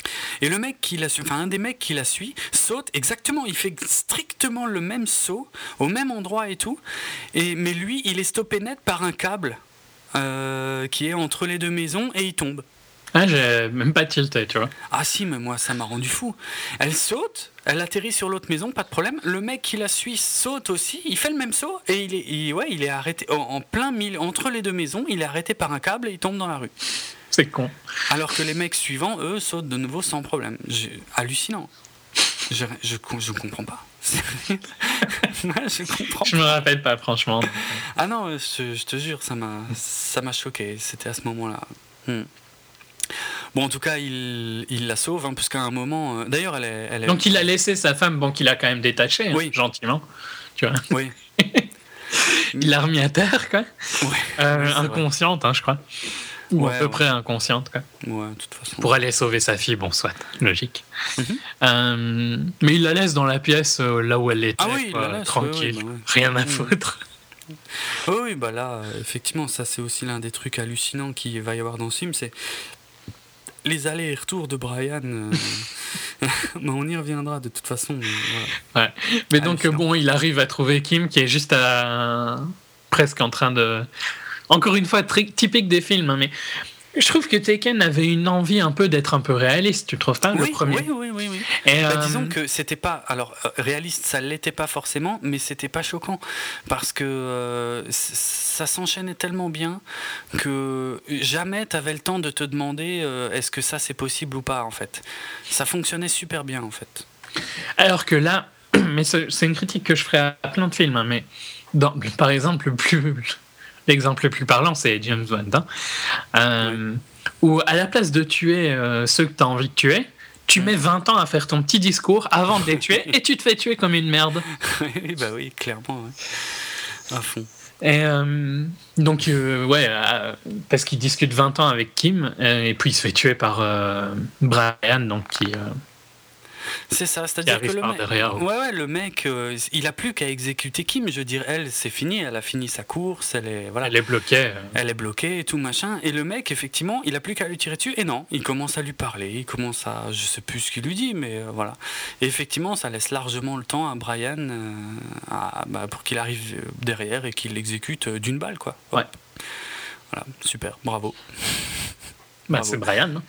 Et le mec qui la suit, enfin un des mecs qui la suit, saute exactement, il fait strictement le même saut, au même endroit et tout. Et, mais lui, il est stoppé net par un câble euh, qui est entre les deux maisons et il tombe. Ah, j'ai même pas tilté, tu vois. Ah si, mais moi ça m'a rendu fou. Elle saute, elle atterrit sur l'autre maison, pas de problème. Le mec qui la suit saute aussi, il fait le même saut et il est, il- ouais, il est arrêté en, en plein milieu entre les deux maisons. Il est arrêté par un câble et il tombe dans la rue. C'est con. Alors que les mecs suivants, eux, sautent de nouveau sans problème. J'ai- Hallucinant. Je, je, je comprends pas. Je comprends. Je me rappelle pas, franchement. Ah non, je, je te jure, ça m'a, ça m'a choqué. C'était à ce moment-là. Hmm. Bon, en tout cas, il, il la sauve, hein, parce qu'à un moment. euh, D'ailleurs, elle est, elle est- Donc il a laissé sa femme, bon, qu'il a quand même détaché, hein, Oui. gentiment. Tu vois. Oui. Il l'a remis à terre, quoi. Ouais. Euh, inconsciente, hein, je crois. Ou à peu ouais. près inconsciente, quoi. De toute façon. Pour aller sauver sa fille, bon, soit, logique. Mhm. Euh, mais il la laisse dans la pièce là où elle était, Ah oui, il quoi, la laisse, tranquille, bah rien à Mhm. foutre. Oui, oui, bah là, effectivement, ça c'est aussi l'un des trucs hallucinants qu'il va y avoir dans ce film, c'est les allers et retours de Brian. euh, mais on y reviendra de toute façon. mais voilà. Mais donc, bon, il arrive à trouver Kim qui est juste à... presque en train de. Encore une fois, très typique des films, hein, mais je trouve que Taken avait une envie un peu d'être un peu réaliste, tu trouves pas, le Oui, premier oui, oui, oui, oui. Et, Bah, euh, disons que c'était pas. Alors, euh, réaliste, ça l'était pas forcément, mais c'était pas choquant. Parce que euh, ça s'enchaînait tellement bien que jamais t'avais le temps de te demander euh, est-ce que ça c'est possible ou pas, en fait. Ça fonctionnait super bien, en fait. Alors que là, mais c'est c'est une critique que je ferai à plein de films, hein, mais dans, par exemple, le plus. L'exemple le plus parlant, c'est James Bond. hein. Euh, Où, à la place de tuer euh, ceux que tu as envie de tuer, tu mets 20 ans à faire ton petit discours avant de les tuer et tu te fais tuer comme une merde. oui, bah oui, clairement. ouais. À fond. Et euh, donc, euh, ouais, euh, parce qu'il discute 20 ans avec Kim, et puis il se fait tuer par Brian, donc qui. C'est ça, c'est-à-dire que le mec, derrière. ouais, ouais, le mec, euh, il a plus qu'à exécuter Kim. Je veux dire, elle, c'est fini, elle a fini sa course, elle est, voilà, elle est bloquée. euh. Elle est bloquée et tout machin. Et le mec, effectivement, il a plus qu'à lui tirer dessus. Et non, il commence à lui parler. Il commence à. Je sais plus ce qu'il lui dit, mais euh, voilà. Et effectivement, ça laisse largement le temps à Brian à- bah, pour qu'il arrive derrière et qu'il l'exécute d'une balle, quoi. Hop. Ouais. Voilà, super, bravo. Bah, c'est Brian. hein.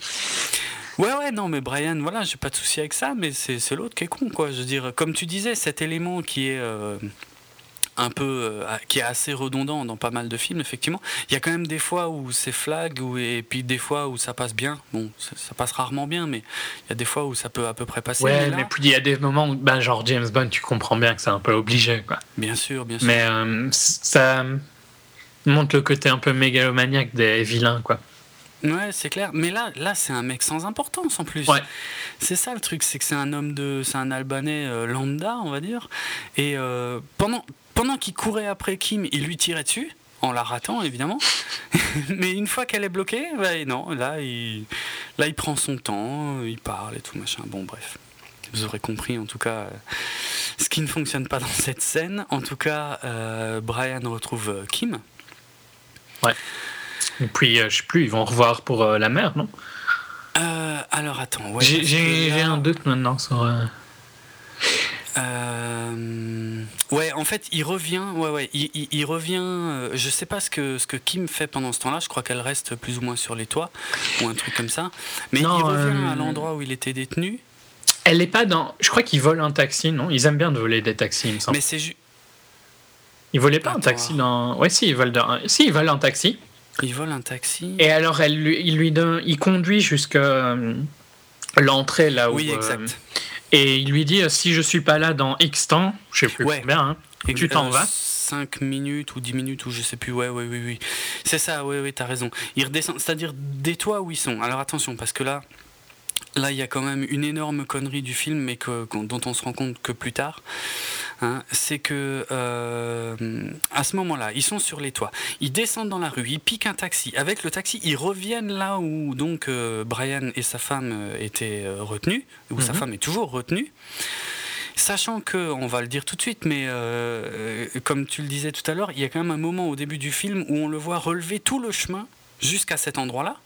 Ouais, ouais, non, mais Brian, voilà, j'ai pas de souci avec ça, mais c'est l'autre qui est con, quoi. Je veux dire, comme tu disais, cet élément qui est. euh, un peu euh, qui est assez redondant dans pas mal de films effectivement il y a quand même des fois où c'est flag ou, et puis des fois où ça passe bien bon ça, ça passe rarement bien mais il y a des fois où ça peut à peu près passer Ouais, mais là, mais puis il y a des moments où, ben, genre James Bond, tu comprends bien que c'est un peu obligé, quoi. bien sûr bien sûr Mais euh, ça montre le côté un peu mégalomaniaque des vilains, quoi. Ouais c'est clair. Mais là là c'est un mec sans importance en plus. Ouais. c'est ça le truc c'est que c'est un homme de c'est un albanais euh, lambda on va dire. Et euh, pendant pendant qu'il courait après Kim il lui tirait dessus en la ratant évidemment. Mais une fois qu'elle est bloquée bah, non là il là il prend son temps il parle et tout machin. Bon bref. Vous aurez compris en tout cas euh, ce qui ne fonctionne pas dans cette scène. En tout cas euh, Brian retrouve euh, Kim Et puis, euh, je sais plus, ils vont revoir pour euh, la mer, non? Euh, alors attends ouais, J'ai là- un doute maintenant sur. euh, ouais, en fait, il revient. Ouais, ouais, il, il- il revient. euh, je sais pas ce que ce que Kim fait pendant ce temps-là. Je crois qu'elle reste plus ou moins sur les toits ou un truc comme ça. Mais Non, il revient euh, à l'endroit où il était détenu. Elle est pas dans. Je crois qu'ils volent un taxi, non? Ils aiment bien de voler des taxis, il me semble. Mais c'est ju- Ils volaient pas un taxi dans. Ouais, si, ils volent, dans... si, ils volent un taxi. Il vole un taxi. Et alors, elle, lui- il lui donne. Il conduit jusqu'à euh, l'entrée là où. oui, euh, exact. et il lui dit si je suis pas là dans X temps, je sais plus Ouais. combien, hein, Et, tu t'en euh, vas 5 minutes ou 10 minutes ou je sais plus. Ouais, ouais, oui, oui. C'est ça. Ouais, ouais, t'as raison. Il redescend. C'est-à-dire des toits où ils sont. Alors attention, parce que là. Là, il y a quand même une énorme connerie du film, mais que, dont on se rend compte que plus tard. Hein, c'est que euh, à ce moment-là, ils sont sur les toits, ils descendent dans la rue, ils piquent un taxi. Avec le taxi, ils reviennent là où donc euh, Brian et sa femme euh, étaient retenus, où sa Mhm. femme est toujours retenue. Sachant que, on va le dire tout de suite, mais euh, comme tu le disais tout à l'heure, il y a quand même un moment au début du film où on le voit relever tout le chemin jusqu'à cet endroit-là.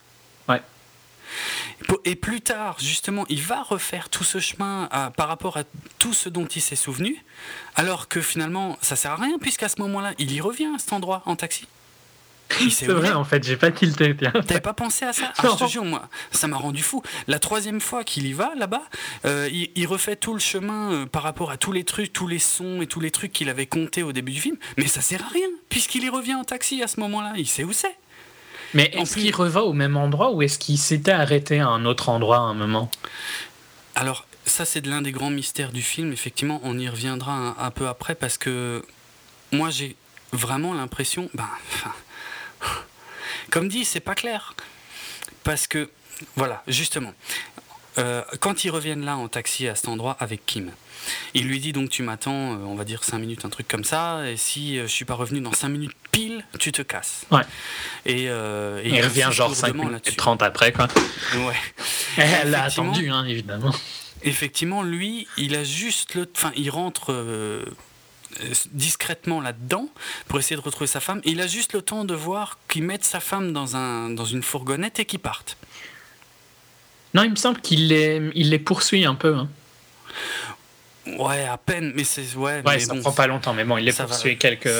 Et plus tard, justement, il va refaire tout ce chemin à- par rapport à tout ce dont il s'est souvenu, alors que finalement, ça sert à rien, puisqu'à ce moment-là, il y revient à cet endroit en taxi. C'est vrai, en fait, j'ai pas tilté. T'avais pas pensé à ça ah. Je te jure, moi, ça m'a rendu fou. La troisième fois qu'il y va là-bas, euh, il, il refait tout le chemin euh, par rapport à tous les trucs, tous les sons et tous les trucs qu'il avait comptés au début du film, mais ça sert à rien, puisqu'il y revient en taxi à ce moment-là. Il sait où c'est. Mais est-ce plus- qu'il reva au même endroit ou est-ce qu'il s'était arrêté à un autre endroit à un moment? Alors, ça, c'est de l'un des grands mystères du film. Effectivement, on y reviendra un, un peu après parce que moi, j'ai vraiment l'impression. Ben, comme dit, c'est pas clair. Parce que, voilà, justement. Euh, quand ils reviennent là en taxi à cet endroit avec Kim, il lui dit donc tu m'attends, euh, on va dire 5 minutes, un truc comme ça, et si euh, je suis pas revenu dans 5 minutes pile, tu te casses. Ouais. Et, euh, et Il revient genre 5 lourdement minutes là-dessus. 30 après, quoi. Ouais. Elle l'a attendu, hein, évidemment. Effectivement, lui, il a juste le. Enfin, il rentre euh, discrètement là-dedans pour essayer de retrouver sa femme. Il a juste le temps de voir qu'ils mettent sa femme dans, un, dans une fourgonnette et qu'ils partent. Non, il me semble qu'il les, il les poursuit un peu. Hein. Ouais, à peine, mais c'est. Ouais, Ouais, mais ça bon, prend pas longtemps, mais bon, il les ça va- poursuit quelques.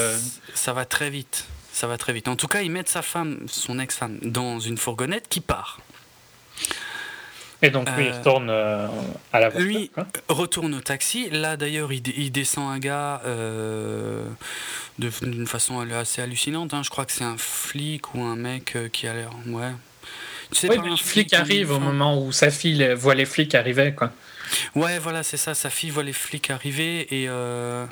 Ça va très vite. Ça va très vite. En tout cas, ils mettent sa femme, son ex-femme, dans une fourgonnette qui part. Et donc, lui, il Euh, retourne euh, à la voiture. Lui quoi. retourne au taxi. Là, d'ailleurs, il, descend un gars euh, d'une façon assez hallucinante. hein. Je crois que c'est un flic ou un mec qui a l'air. Ouais. Tu sais Oui, pas, mais un le flic en arrive au moment où sa fille les- voit les flics arriver, quoi. Ouais, voilà, c'est ça. Sa fille voit les flics arriver et. euh,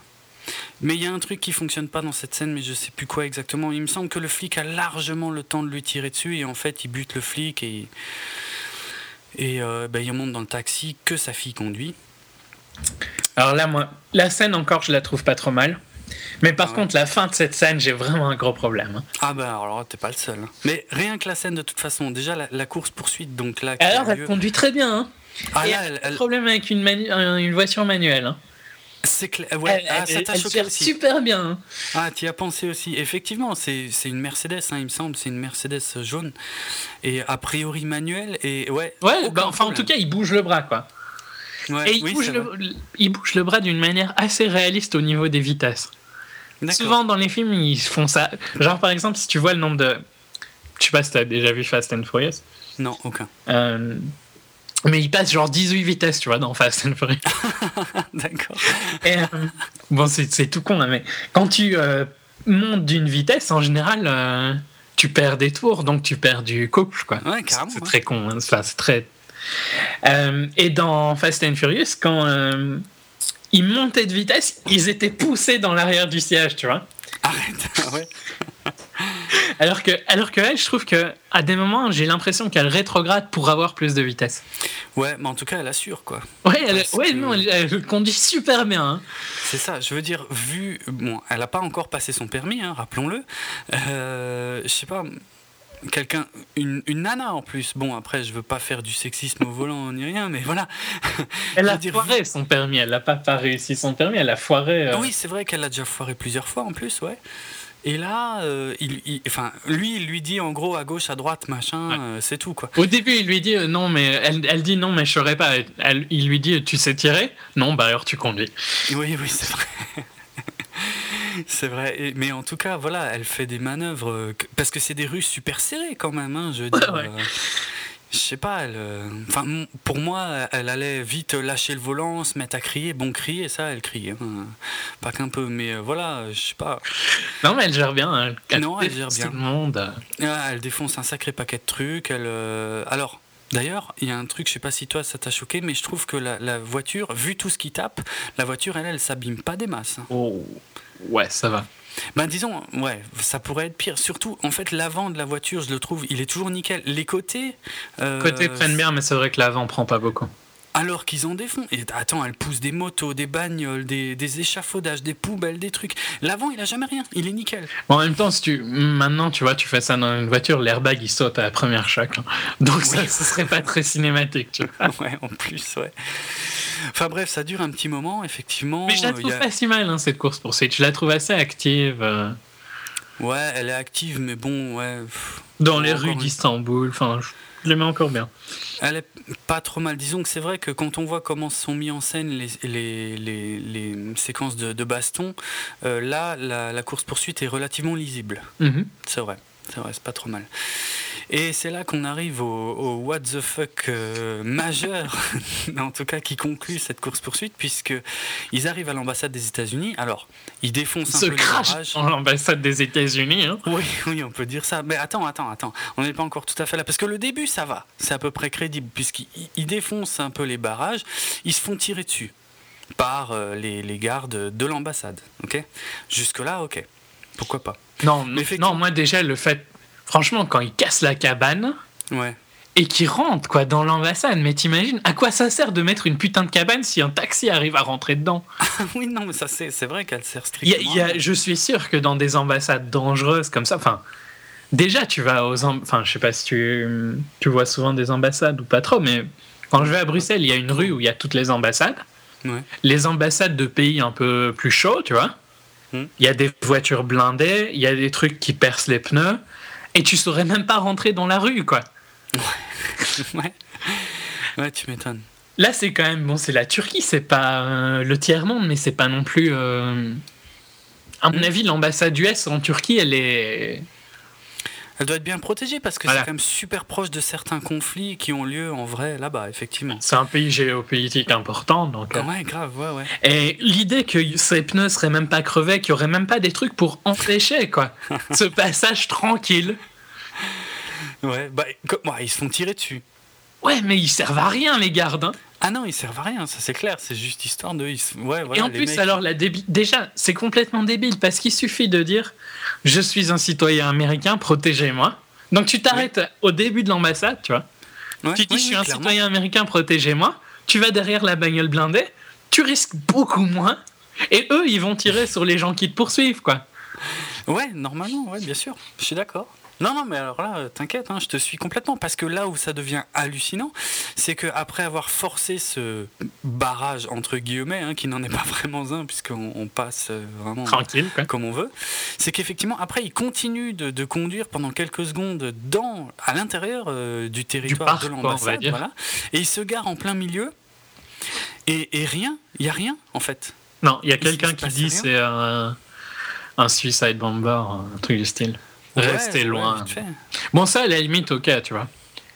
Mais il y a un truc qui fonctionne pas dans cette scène, mais je sais plus quoi exactement. Il me semble que le flic a largement le temps de lui tirer dessus et en fait, il bute le flic et. Et euh, ben, il monte dans le taxi que sa fille conduit. Alors là, moi, la scène encore, je la trouve pas trop mal. Mais par Ah ouais. contre, la fin de cette scène, j'ai vraiment un gros problème. hein. Ah bah alors t'es pas le seul. hein. Mais rien que la scène de toute façon, déjà la, la course poursuite, donc là. Alors, elle lieu- conduit très bien. Hein. Ah Et là, elle elle, problème avec une, manu- un- une voiture manuelle. Hein. c'est clair. Ouais, elle ah, ça t'a choqué aussi. super bien. hein. Ah, t'y as pensé aussi. Effectivement, c'est une Mercedes, hein, il me semble, c'est une Mercedes jaune et a priori manuelle et ouais. Ouais, bah, enfin, en tout cas, il bouge le bras, quoi. Ouais, Et il, oui, bouge c'est le, vrai. il bouge le bras d'une manière assez réaliste au niveau des vitesses. Souvent dans les films, ils font ça. Genre par exemple, si tu vois le nombre de. Je sais pas si t'as déjà vu Fast and Furious. Non, aucun. Euh, Mais il passe genre 18 vitesses, tu vois, dans Fast and Furious. D'accord. Euh, bon, c'est tout con, hein, mais quand tu euh, montes d'une vitesse, en général, tu perds des tours, donc tu perds du couple, quoi. Ouais, C'est- carrément, C'est ouais. très con, hein, enfin, c'est très. Et dans Fast and Furious, quand ils montaient de vitesse, ils étaient poussés dans l'arrière du siège, tu vois. Arrête. Ah ouais. Alors que, alors que elle, je trouve que à des moments, j'ai l'impression qu'elle rétrograde pour avoir plus de vitesse. Ouais, mais en tout cas, elle assure quoi. Ouais, elle, ouais, que- non, elle, elle conduit super bien. hein. C'est ça, je veux dire, vu. Bon, elle n'a pas encore passé son permis, hein, rappelons-le. Euh, je sais pas, quelqu'un. Une, une nana en plus. Bon, après, je veux pas faire du sexisme au volant ni rien, mais voilà. Elle a dire, foiré son permis. Elle n'a pas, pas réussi son permis. Elle a foiré. euh, oui, c'est vrai qu'elle a déjà foiré plusieurs fois en plus, ouais. Et là, euh, il, il- enfin, lui, il lui dit en gros à gauche, à droite, machin, Ouais. euh, c'est tout quoi. Au début, il lui dit euh, non, mais elle, elle dit non, mais je saurais pas. Elle- il lui dit tu sais tirer? Non, bah alors tu conduis. Oui, oui, c'est vrai. c'est vrai. Et- mais en tout cas, voilà, elle fait des manœuvres. euh, que- parce que c'est des rues super serrées quand même, hein, je veux dire. ouais. euh, je sais pas, elle. euh, Enfin, pour moi, elle allait vite lâcher le volant, se mettre à crier. Bon, crier, ça, elle crie. hein, pas qu'un peu, mais euh, voilà, je sais pas. Non, mais elle gère bien. hein. Elle, Non, elle gère bien. Tout le monde. Ah, elle défonce un sacré paquet de trucs. Elle, euh, Alors, d'ailleurs, il y a un truc, je sais pas si toi ça t'a choqué, mais je trouve que la, la voiture, vu tout ce qui tape, la voiture, elle, elle s'abîme pas des masses. Oh, ouais, ça va. Ben disons, ouais, ça pourrait être pire. Surtout, en fait, l'avant de la voiture, je le trouve, il est toujours nickel. Les côtés. euh, Côté prennent bien, mais c'est vrai que l'avant prend pas beaucoup. Alors qu'ils en défont. Et attends, elle pousse des motos, des bagnoles, des, des échafaudages, des poubelles, des trucs. L'avant, il a jamais rien. Il est nickel. Bon, en même temps, si tu maintenant, tu vois, tu fais ça dans une voiture, l'airbag il saute à la première choc. hein. Donc ça, ce serait pas très cinématique. Tu vois. ouais, en plus, ouais. Enfin bref, ça dure un petit moment, effectivement. Mais je la trouve a- pas si mal hein, cette course poursuite. Je la trouve assez active euh, Ouais, elle est active, mais bon, ouais. dans les rues d'Istanbul. Enfin, je je l'aimais encore bien. Elle est pas trop mal. Disons que c'est vrai que quand on voit comment sont mis en scène les, les, les, les séquences de, de baston, euh, là, la, la course-poursuite est relativement lisible. Mhm. C'est vrai, c'est vrai, c'est pas trop mal. Et c'est là qu'on arrive au, au what the fuck euh, majeur, en tout cas qui conclut cette course-poursuite, puisque ils arrivent à l'ambassade des États-Unis. Alors, ils défoncent un Se peu barrages. dans l'ambassade des États-Unis. hein. Oui, oui, on peut dire ça. Mais attends, attends, attends. On n'est pas encore tout à fait là. Parce que le début, ça va. C'est à peu près crédible, puisqu'ils ils défoncent un peu les barrages. Ils se font tirer dessus par euh, les, les gardes de l'ambassade. Ok? Jusque-là, ok. Pourquoi pas? Non, Mais non, moi déjà, le fait. Franchement, quand il casse la cabane Ouais. et qui rentre quoi dans l'ambassade. Mais t'imagines à quoi ça sert de mettre une putain de cabane si un taxi arrive à rentrer dedans? Oui, non, mais ça, c'est vrai qu'elle sert Il y a- strictement. il y a- Je suis sûr que dans des ambassades dangereuses comme ça, enfin, déjà tu vas aux, enfin, je sais pas si tu, tu vois souvent des ambassades ou pas trop, mais quand je vais à Bruxelles, il y a une rue où il y a toutes les ambassades. Ouais. Les ambassades de pays un peu plus chauds, tu vois. Hmm. Il y a des voitures blindées, il y a des trucs qui percent les pneus, et tu saurais même pas rentrer dans la rue, quoi. ouais. Ouais, tu m'étonnes. Là, c'est quand même bon, c'est la Turquie, c'est pas euh, le tiers monde, mais c'est pas non plus. euh, À mon Hmm. avis, l'ambassade US en Turquie, elle est. Elle doit être bien protégée parce que Voilà. c'est quand même super proche de certains conflits qui ont lieu en vrai là-bas, effectivement. C'est un pays géopolitique important, donc. euh, Ouais, grave, ouais, ouais. Et l'idée que ces pneus seraient même pas crevés, qu'il y aurait même pas des trucs pour empêcher quoi, ce passage tranquille. Ouais, bah, ouais, ils se font tirer dessus. Ouais, mais ils servent à rien les gardes. hein. Ah non, ils servent à rien, ça c'est clair, c'est juste histoire de. Ouais, voilà, Et en plus, mecs- alors la débi- déjà, c'est complètement débile parce qu'il suffit de dire je suis un citoyen américain, protégez-moi. Donc tu t'arrêtes au début de l'ambassade, tu vois. Ouais, tu dis oui, je suis oui, un clairement. citoyen américain, protégez-moi. Tu vas derrière la bagnole blindée, tu risques beaucoup moins. Et eux, ils vont tirer sur les gens qui te poursuivent, quoi. Ouais, normalement, ouais, bien sûr, je suis d'accord. Non, non, mais alors là, euh, t'inquiète, hein, je te suis complètement. Parce que là où ça devient hallucinant, c'est qu'après avoir forcé ce barrage, entre guillemets, hein, qui n'en est pas vraiment un, puisqu'on on passe euh, vraiment Tranquille, quoi. comme on veut, c'est qu'effectivement, après, il continue de, de conduire pendant quelques secondes dans, à l'intérieur euh, du territoire parc, de l'ambassade. Voilà, et il se gare en plein milieu, et, et rien, il n'y a rien, en fait. Non, il y a quelqu'un qui dit c'est un, un suicide bomber, un truc du style. Ouais, loin. ouais. Bon, ça, à la limite, ok, tu vois.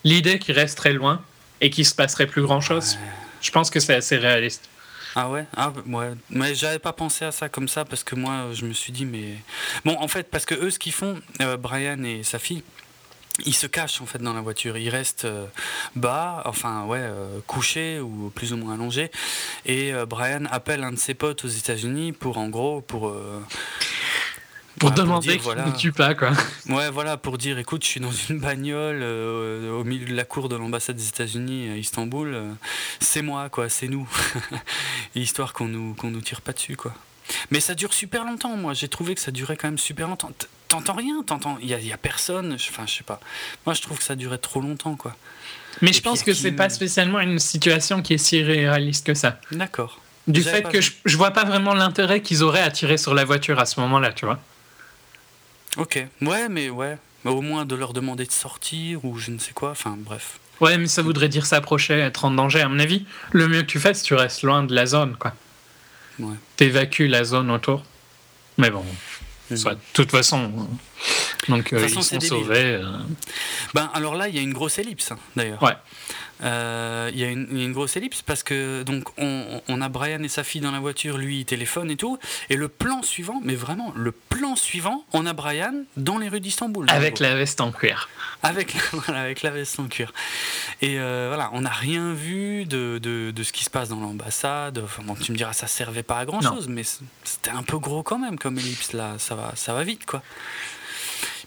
L'idée qu'il reste très loin et qu'il se passerait plus grand chose, je pense que c'est assez réaliste. Ah ouais, ah ouais. Mais j'avais pas pensé à ça comme ça parce que moi je me suis dit mais bon en fait parce que eux ce qu'ils font, euh, Brian et sa fille, ils se cachent en fait dans la voiture, ils restent euh, bas, enfin ouais euh, couchés ou plus ou moins allongés et Brian appelle un de ses potes aux États-Unis pour en gros pour Pour bah, demander dire, qu'il voilà. ne tue pas, quoi. Ouais, voilà, pour dire, écoute, je suis dans une bagnole euh, au milieu de la cour de l'ambassade des États-Unis à Istanbul. euh, c'est moi, quoi, c'est nous. Histoire qu'on nous, qu'on nous tire pas dessus, quoi. Mais ça dure super longtemps, moi. J'ai trouvé que ça durait quand même super longtemps. T'entends rien, t'entends. Il y a, il y a personne. Enfin, je sais pas. Moi, je trouve que ça durait trop longtemps, quoi. Mais Et je pense que c'est pas spécialement une situation qui est si réaliste que ça. D'accord. Du fait que vu. je, je vois pas vraiment l'intérêt qu'ils auraient à tirer sur la voiture à ce moment-là, tu vois. Ok. Ouais, mais ouais. Mais au moins de leur demander de sortir ou je ne sais quoi. Enfin, bref. Ouais, mais ça voudrait dire s'approcher, être en danger. À mon avis, le mieux que tu fais, c'est que tu restes loin de la zone, quoi. Ouais. T'évacues la zone autour. Mais bon, Mhm. soit, de toute façon. euh, Donc, euh, façon, ils sont sauvés. euh. Ben alors là, il y a une grosse ellipse hein, d'ailleurs. Ouais. Euh, Il y, a une il y a une grosse ellipse parce que donc on, on a Brian et sa fille dans la voiture, lui il téléphone et tout, et le plan suivant, mais vraiment le plan suivant, on a Brian dans les rues d'Istanbul. Avec la veste en cuir. avec, voilà, avec la veste en cuir. Et euh, voilà, on n'a rien vu de, de, de ce qui se passe dans l'ambassade. Enfin, bon, tu me diras, ça servait pas à grand chose, mais c'était un peu gros quand même comme ellipse là. Ça va, ça va vite quoi.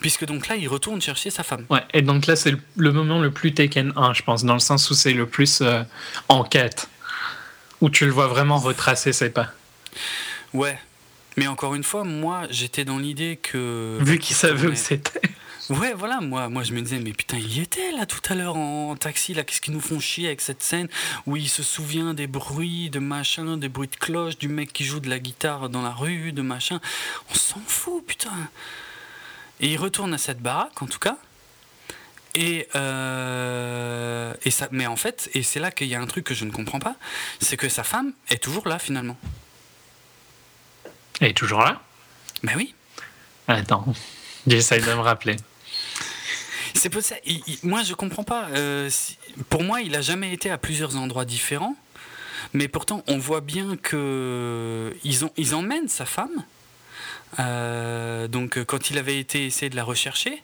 Puisque donc là, il retourne chercher sa femme. Ouais, et donc là, c'est le, le moment le plus Taken 1, je pense, dans le sens où c'est le plus euh, enquête. Où tu le vois vraiment retracer ses pas. Ouais. Mais encore une fois, moi, j'étais dans l'idée que. Vu qu'il savait où c'était. Ouais, voilà, moi, moi je me disais, mais putain, il y était là tout à l'heure en taxi, là, qu'est-ce qu'ils nous font chier avec cette scène où il se souvient des bruits, de machin, des bruits de cloche, du mec qui joue de la guitare dans la rue, de machin. On s'en fout, putain. Et il retourne à cette baraque, en tout cas. Et, euh, et ça, mais en fait, et c'est là qu'il y a un truc que je ne comprends pas, c'est que sa femme est toujours là finalement. Elle est toujours là? Ben oui, Attends, j'essaye de me rappeler. C'est pour ça. il- il- moi, je comprends pas. euh, si- pour moi, il a jamais été à plusieurs endroits différents, mais pourtant, on voit bien que ils ont, ils emmènent sa femme. Euh, donc, euh, quand il avait été essayer de la rechercher,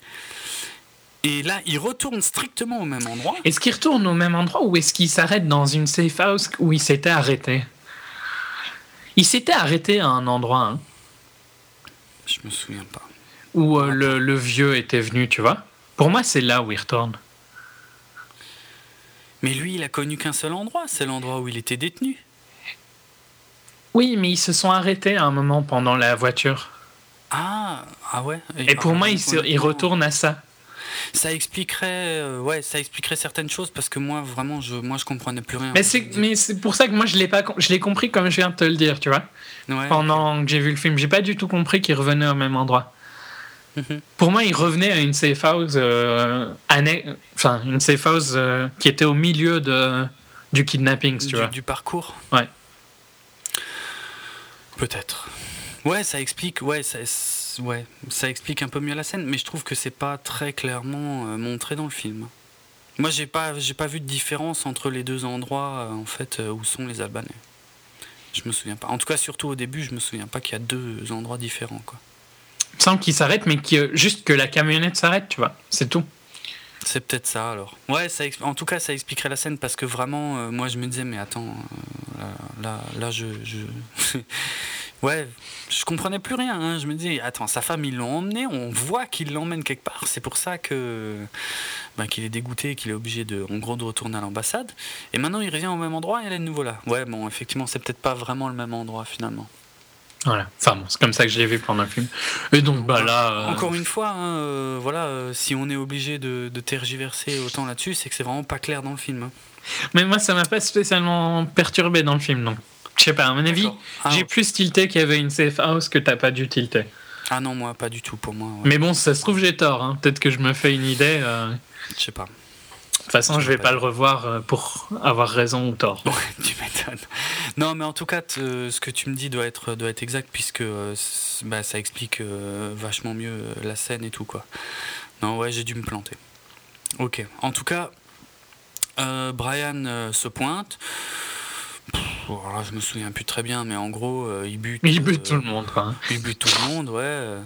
et là, il retourne strictement au même endroit. Est-ce qu'il retourne au même endroit ou est-ce qu'il s'arrête dans une safe house où il s'était arrêté? Il s'était arrêté à un endroit hein, Je me souviens pas. où euh, le, le vieux était venu, tu vois. Pour moi, c'est là où il retourne. Mais lui, il a connu qu'un seul endroit, c'est l'endroit où il était détenu. Oui, mais ils se sont arrêtés à un moment pendant la voiture. Ah, ah ouais. Et, pour moi, ils, se- ils retournent à ça. Ça expliquerait, euh, ouais, ça expliquerait certaines choses parce que moi, vraiment, je, moi, je comprenais plus rien. Mais c'est, mais c'est pour ça que moi, je l'ai pas, je l'ai compris comme je viens de te le dire, tu vois. Ouais. Pendant que j'ai vu le film, j'ai pas du tout compris qu'ils revenaient au même endroit. Mhm. Pour moi, ils revenaient à une safe house, euh, enfin une safe house euh, qui était au milieu de du kidnapping, tu du, vois. du parcours. Ouais. Peut-être. Ouais, ça explique. Ouais, ça, ouais, ça explique un peu mieux la scène, mais je trouve que c'est pas très clairement euh, montré dans le film. Moi, j'ai pas, j'ai pas vu de différence entre les deux endroits euh, en fait euh, où sont les Albanais. Je me souviens pas. En tout cas, surtout au début, je me souviens pas qu'il y a deux endroits différents, quoi. Il me semble qu'ils s'arrêtent, mais que, juste que la camionnette s'arrête, tu vois. C'est tout. C'est peut-être ça alors. Ouais, ça en tout cas, ça expliquerait la scène parce que vraiment, euh, moi je me disais, mais attends, euh, là, là, là, je. je... ouais, je comprenais plus rien. hein. Je me disais, attends, sa femme, ils l'ont emmené, on voit qu'il l'emmène quelque part. C'est pour ça que. ben, qu'il est dégoûté, qu'il est obligé de, en gros, de retourner à l'ambassade. Et maintenant, il revient au même endroit et elle est de nouveau là. Ouais, bon, effectivement, c'est peut-être pas vraiment le même endroit finalement. Voilà. Enfin bon, c'est comme ça que je l'ai vu pendant le film. Et donc, bah là. euh, Encore une fois, hein, euh, voilà, euh, si on est obligé de, de tergiverser autant là-dessus, c'est que c'est vraiment pas clair dans le film. hein. Mais moi, ça m'a pas spécialement perturbé dans le film, donc. Je sais pas, à mon avis. Ah, j'ai plus tilté qu'il y avait une safe house que t'as pas dû tilter. Ah non, moi, pas du tout pour moi. ouais. Mais bon, ça se trouve, j'ai tort. hein. Peut-être que je me fais une idée. euh. Je sais pas. De toute façon, je vais pas le revoir euh, pour avoir raison ou tort. Ouais, tu m'étonnes. Non, mais en tout cas, ce que tu me dis doit être, doit être exact puisque euh, bah, ça explique euh, vachement mieux la scène et tout, quoi. Non, ouais, j'ai dû me planter. Ok. En tout cas, euh, Brian se pointe. Alors je me souviens plus très bien, mais en gros, euh, il bute. Il bute euh, tout le monde, quoi. Il bute tout le monde, ouais. euh,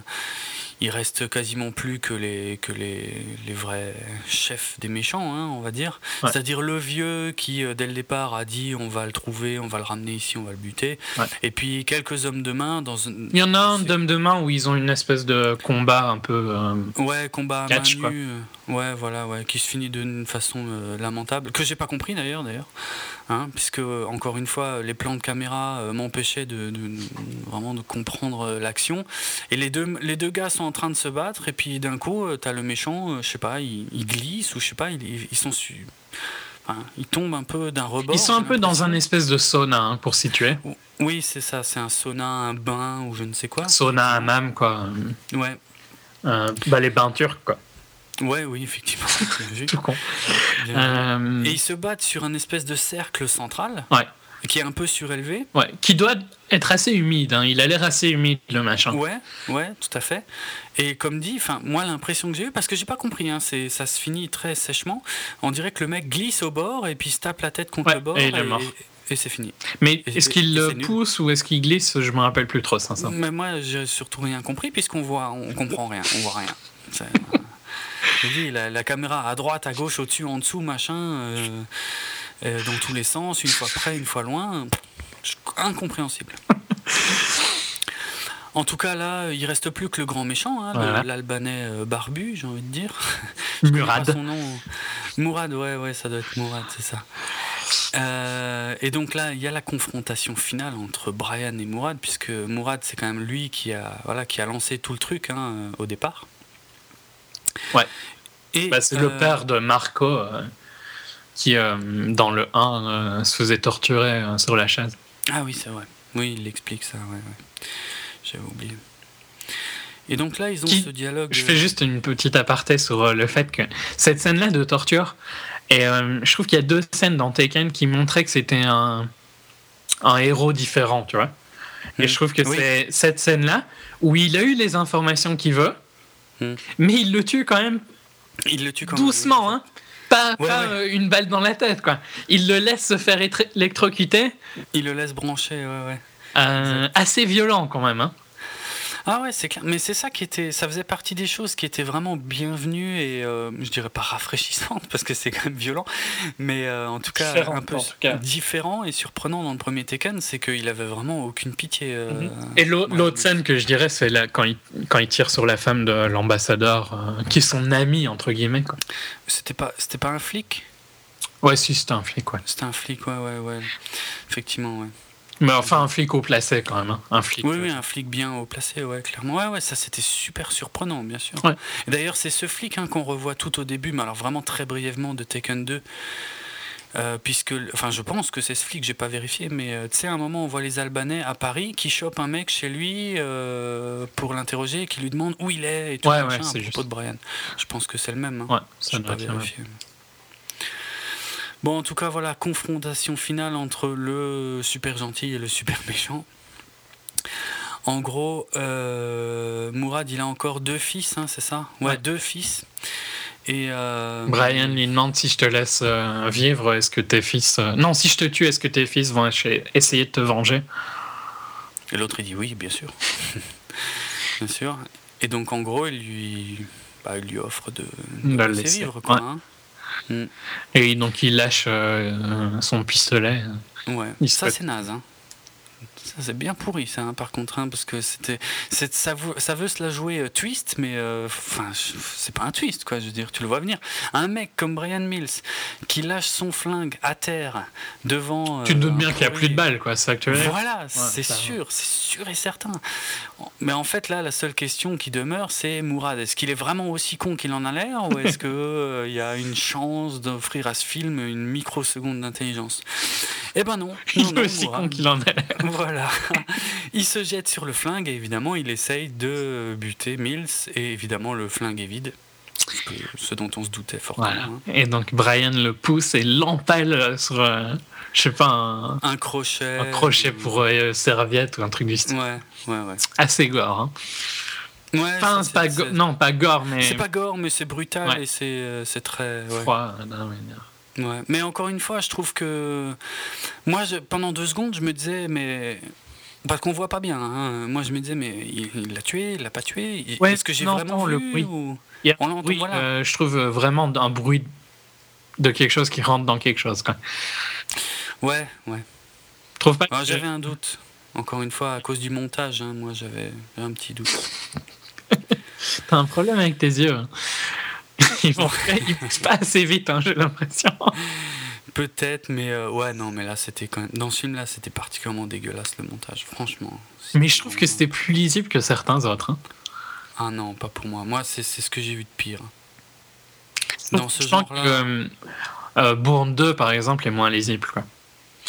Il reste quasiment plus que les, que les, les vrais chefs des méchants, hein, on va dire. Ouais. C'est-à-dire le vieux qui, euh, dès le départ, a dit on va le trouver, on va le ramener ici, on va le buter. Ouais. Et puis quelques hommes de main dans. Il y en a un c'est- d'homme de main où ils ont une espèce de combat un peu. euh, Ouais, combat à Catch, main quoi. nue, euh, Ouais, voilà, ouais, qui se finit d'une façon euh, lamentable, que j'ai pas compris d'ailleurs, d'ailleurs, hein, puisque euh, encore une fois, les plans de caméra euh, m'empêchaient de, de- de- vraiment de comprendre euh, l'action. Et les deux, les deux gars sont en train de se battre, et puis d'un coup, euh, t'as le méchant, je sais pas, il, il glisse ou je sais pas, il- ils sont su, enfin, ils tombent un peu d'un rebord. Ils sont un peu dans un espèce de sauna, hein, pour situer. Oui, c'est ça, c'est un sauna, un bain ou je ne sais quoi. Sauna, hammam, quoi. Ouais, bah, les bains turcs, quoi. Ouais, oui, effectivement. Tout con. bien Euh, Et ils se battent sur un espèce de cercle central. Ouais. Qui est un peu surélevé. Ouais, qui doit être assez humide. hein. Il a l'air assez humide, le machin. Ouais, ouais, tout à fait. Et comme dit, enfin, moi l'impression que j'ai eue, parce que j'ai pas compris, hein, c'est, ça se finit très sèchement. On dirait que le mec glisse au bord et puis se tape la tête contre Ouais, le bord et il est mort. et c'est fini. Mais est-ce qu'il le nul. pousse ou est-ce qu'il glisse? Je me rappelle plus trop, sincèrement. Mais moi, j'ai surtout rien compris puisqu'on voit, on comprend rien, on voit rien. Je dis, la, la caméra à droite, à gauche, au-dessus, en dessous, machin, euh, euh, dans tous les sens, une fois près, une fois loin, incompréhensible. En tout cas, là, il reste plus que le grand méchant, hein, Voilà. l'Albanais euh, barbu, j'ai envie de dire. Murad. son nom. Mourad, ouais, ouais, ça doit être Mourad, c'est ça. Euh, et donc là, il y a la confrontation finale entre Brian et Mourad, puisque Mourad, c'est quand même lui qui a, voilà, qui a lancé tout le truc hein, au départ. Ouais. Bah, c'est euh, le père de Marco euh, qui, euh, dans le 1, euh, se faisait torturer euh, sur la chaise. Ah oui, c'est vrai. Oui, il explique ça, ouais, ouais. J'avais oublié. Et donc là, ils ont Qui- ce dialogue. Je euh, fais juste une petite aparté sur euh, le fait que cette scène-là de torture, et euh, je trouve qu'il y a deux scènes dans Taken qui montraient que c'était un, un héros différent, tu vois. Et Mm. je trouve que Oui. c'est cette scène-là où il a eu les informations qu'il veut, Mm. mais il le tue quand même Il le tue quand même. doucement, hein. Pas, Ouais, pas ouais. euh, une balle dans la tête, quoi. Il le laisse se faire électrocuter, Il le laisse brancher, ouais, ouais. euh, assez violent quand même. Hein. Ah ouais, c'est clair. Mais c'est ça qui était, ça faisait partie des choses qui étaient vraiment bienvenues et euh, je dirais pas rafraîchissantes parce que c'est quand même violent, mais euh, en tout cas un peu cas. différent et surprenant dans le premier Tekken, c'est qu'il avait vraiment aucune pitié. euh, Mhm. Et ouais, l'autre scène que je dirais, c'est là, quand, il, quand il tire sur la femme de l'ambassadeur, euh, qui est son ami, entre guillemets. Quoi. C'était pas, c'était pas un flic? Ouais, si, c'était un flic, ouais. C'était un flic, ouais, ouais, ouais. Effectivement, ouais. Mais enfin, un flic au placé quand même. hein. Un flic. Oui, oui, un flic bien haut placé, ouais, clairement. Ouais, ouais, ça c'était super surprenant, bien sûr. Ouais. Et D'ailleurs, c'est ce flic hein, qu'on revoit tout au début, mais alors vraiment très brièvement de Taken 2. euh, puisque, enfin, je pense que c'est ce flic, j'ai pas vérifié, mais euh, tu sais, à un moment, on voit les Albanais à Paris qui chopent un mec chez lui euh, pour l'interroger et qui lui demande où il est et tout Ouais, machin, ouais, c'est à propos juste. de Brian. Je pense que c'est le même. hein. Ouais, ça pas vérifié. Bon, en tout cas, voilà, confrontation finale entre le super gentil et le super méchant. En gros, euh, Mourad, il a encore deux fils, hein, c'est ça? Ouais, Ouais. deux fils. Et euh, Brian lui demande si je te laisse euh, vivre, est-ce que tes fils. euh, Non, si je te tue, est-ce que tes fils vont essayer de te venger? Et l'autre, il dit oui, bien sûr. bien sûr. Et donc, en gros, il lui, bah, il lui offre de, de De le laisser laisser, vivre. Quoi, ouais. hein. Mm. Et donc il lâche euh, son pistolet. Ouais, Il ça c'est naze. Hein. Ça c'est bien pourri ça, hein, par contre, hein, parce que c'était, ça, veut, ça veut se la jouer euh, twist, mais euh, enfin, je- c'est pas un twist quoi. Je veux dire, tu le vois venir. Un mec comme Brian Mills qui lâche son flingue à terre devant. tu te euh, doutes bien qu'il n'y a plus de balles, quoi, c'est dire Voilà, c'est sûr, c'est sûr et certain. Mais en fait, là, la seule question qui demeure, c'est Mourad. Est-ce qu'il est vraiment aussi con qu'il en a l'air ou est-ce qu'il y a une chance d'offrir à ce film une microseconde d'intelligence? Eh ben non. Il non, est aussi con qu'il en est. Voilà. Il se jette sur le flingue et évidemment, il essaye de buter Mills et évidemment, le flingue est vide. Ce dont on se doutait fortement. Voilà. hein. Et donc Brian le pousse et l'empale sur, euh, je sais pas, un, Un crochet. un crochet ou- pour euh, serviette ou un truc du style. Ouais, ouais, ouais. Assez gore. Hein. Ouais, Enfin, ça, c'est pas non, pas gore, mais C'est pas gore, mais c'est brutal Ouais. et c'est euh, c'est très. ouais. froid. non, mais- Ouais. Mais encore une fois, je trouve que. Moi, je- pendant deux secondes, je me disais, mais. Parce qu'on voit pas bien. hein. Moi, je me disais, mais il l'a tué, il l'a pas tué Ouais, Est-ce que j'ai vraiment vu le bruit. ou- On l'entend, oui, voilà. euh, je trouve vraiment un bruit de quelque chose qui rentre dans quelque chose. Quoi. Ouais, ouais. Je trouve pas Ah, que- j'avais un doute. Encore une fois, à cause du montage, hein, moi, j'avais j'avais un petit doute. T'as un problème avec tes yeux. hein. Ils vont ils poussent pas assez vite, hein, j'ai l'impression. Peut-être, mais euh, ouais, non, mais là, c'était quand même. Dans ce film-là, c'était particulièrement dégueulasse le montage, franchement. Mais je trouve que c'était plus lisible que certains autres. hein. Ah non, pas pour moi. Moi, c'est ce que j'ai vu de pire. Dans ce je sens que genre-là. euh, euh, Bourne 2, par exemple, est moins lisible. quoi.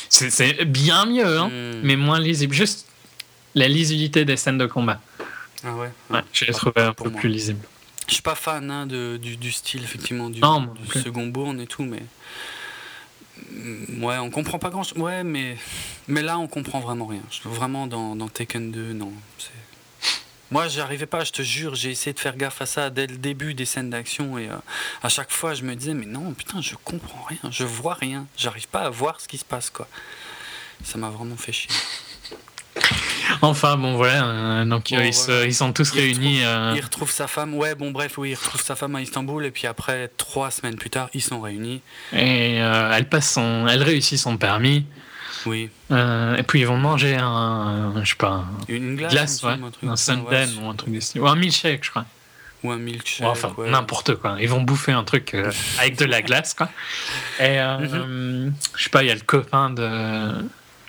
C'est bien mieux, hein, Hmm. mais moins lisible. Juste la lisibilité des scènes de combat. Ah ouais. Ouais, je l'ai trouvé un peu moi. plus lisible. Je suis pas fan hein, de, du, du style, effectivement, du, Non, second Bourne et tout, mais. Ouais, on comprend pas grand chose. Ouais, mais. Mais là, on comprend vraiment rien. Je vraiment dans, dans Taken 2, non. Moi, j'arrivais pas, je te jure, j'ai essayé de faire gaffe à ça dès le début des scènes d'action et euh, à chaque fois, je me disais, mais non, putain, je comprends rien, je vois rien, j'arrive pas à voir ce qui se passe, quoi. Ça m'a vraiment fait chier. Enfin, bon, voilà. euh, donc, Bon, euh, ils, se- voilà. ils sont tous Il réunis. euh, Il retrouve sa femme, ouais, bon, bref, oui, il retrouve sa femme à Istanbul et puis après, trois semaines plus tard, ils sont réunis. et elle, passe son, elle réussit son permis. Oui, euh, et puis, ils vont manger un. je sais pas. Un une glace, glace, ouais. un truc Un sundae ouais. ou un truc du style. Ou un milkshake, je crois. Ou un milkshake. Enfin, n'importe quoi. Ils vont bouffer un truc euh, avec de la glace, quoi. Et euh, Mhm. je sais pas, il y a le copain de,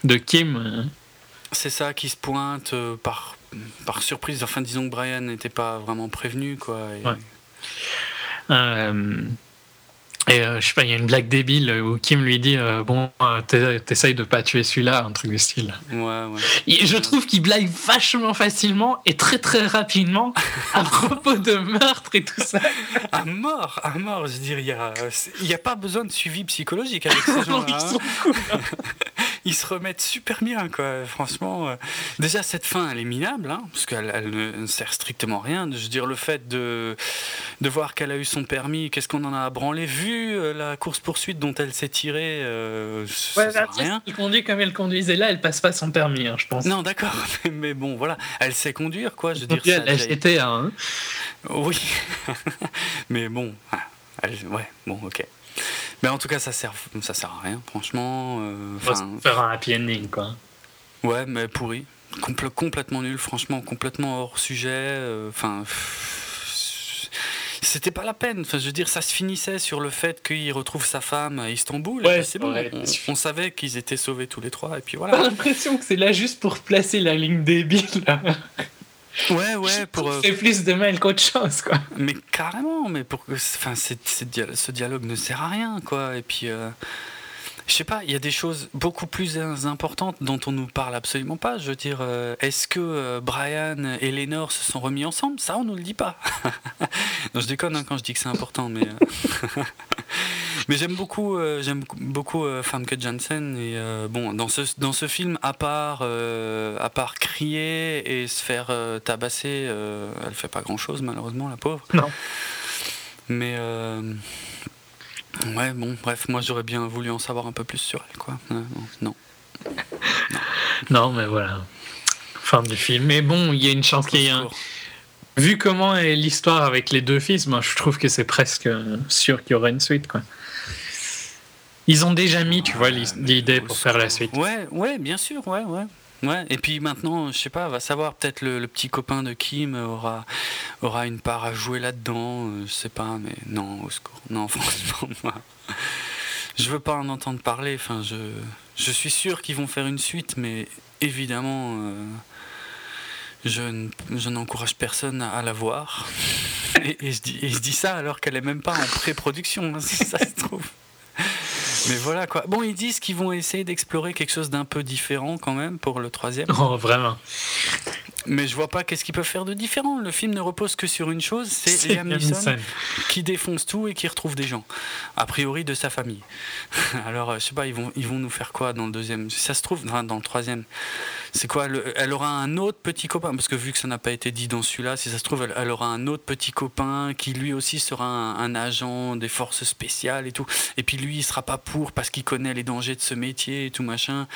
de Kim. C'est ça qui se pointe euh, par, par surprise. Enfin, disons que Brian n'était pas vraiment prévenu, quoi. et- Ouais. euh, et euh, je sais pas, il y a une blague débile où Kim lui dit euh, Bon, euh, t'es- t'essayes de pas tuer celui-là, un truc du style. Ouais, ouais. Et je trouve qu'il blague vachement facilement et très très rapidement à propos de meurtre et tout ça. À mort, à mort, je veux dire, il n'y a, y a pas besoin de suivi psychologique avec ces gens-là. ils hein. Ils se remettent super bien, quoi. Franchement, euh, déjà, cette fin, elle est minable, hein, parce qu'elle elle ne sert strictement à rien. Je veux dire, le fait de, de voir qu'elle a eu son permis, qu'est-ce qu'on en a branlé, vu euh, la course-poursuite dont elle s'est tirée, euh, ça Ouais, sert à il conduit comme elle conduisait là, elle passe pas son permis, hein, je pense. Non, d'accord, mais, bon, voilà, elle sait conduire, quoi. Je veux dire, à ça déjà- GTA, hein. Oui, mais bon, ah, elle- ouais, bon, ok. Mais en tout cas, ça sert, ça sert à rien, franchement. euh, faire un happy ending, quoi. Ouais, mais pourri. Complètement nul, franchement, complètement hors sujet. euh, Enfin. pff, c'était pas la peine. Enfin, je veux dire, ça se finissait sur le fait qu'il retrouve sa femme à Istanbul. Ouais, et c'est bon. on, on savait qu'ils étaient sauvés tous les trois. Et puis J'ai voilà. l'impression que c'est là juste pour placer la ligne débile. Là. Ouais, ouais, pour. euh, C'est plus de mal qu'autre chose, quoi. Mais carrément, mais pour que. Enfin, ce dialogue ne sert à rien, quoi. Et puis. euh, je sais pas, il y a des choses beaucoup plus importantes dont on nous parle absolument pas. Je veux dire, euh, est-ce que Brian et Lénore se sont remis ensemble? Ça, on nous le dit pas. non, je déconne hein, quand je dis que c'est important, mais. mais j'aime beaucoup, euh, j'aime beaucoup euh, Famke Janssen et euh, bon dans ce dans ce film, à part euh, à part crier et se faire euh, tabasser, euh, elle fait pas grand chose malheureusement la pauvre. Non. Mais euh, ouais, bon, bref, moi j'aurais bien voulu en savoir un peu plus sur elle, quoi. Euh, non. Non, mais voilà. Fin du film. Mais bon, il y a une chance qu'il y ait un. Vu comment est l'histoire avec les deux fils, moi je trouve que c'est presque sûr qu'il y aura une suite, quoi. Ils ont déjà mis, tu vois, l'idée pour faire la suite. Ouais, ouais, bien sûr, ouais, ouais. Ouais, et puis maintenant, je sais pas, va savoir, peut-être le, petit copain de Kim aura, aura une part à jouer là-dedans, euh, je sais pas, mais non, au secours. Non, franchement, moi, je veux pas en entendre parler, enfin, je, je suis sûr qu'ils vont faire une suite, mais évidemment, euh, je, je n'encourage personne à, la voir. Et, et je dis, et je dis ça alors qu'elle est même pas en pré-production, hein, si ça se trouve. Mais voilà quoi. Bon, ils disent qu'ils vont essayer d'explorer quelque chose d'un peu différent quand même pour le troisième. Oh, vraiment. Mais je vois pas qu'est-ce qu'ils peuvent faire de différent. Le film ne repose que sur une chose, c'est Liam Neeson qui défonce tout et qui retrouve des gens. A priori de sa famille. Alors, euh, je sais pas, ils vont, ils vont nous faire quoi dans le deuxième? Ça se trouve, enfin, dans le troisième, c'est quoi le- Elle aura un autre petit copain, parce que vu que ça n'a pas été dit dans celui-là, si ça se trouve, elle, elle aura un autre petit copain qui lui aussi sera un, un agent des forces spéciales et tout. Et puis lui, il sera pas pour parce qu'il connaît les dangers de ce métier et tout machin.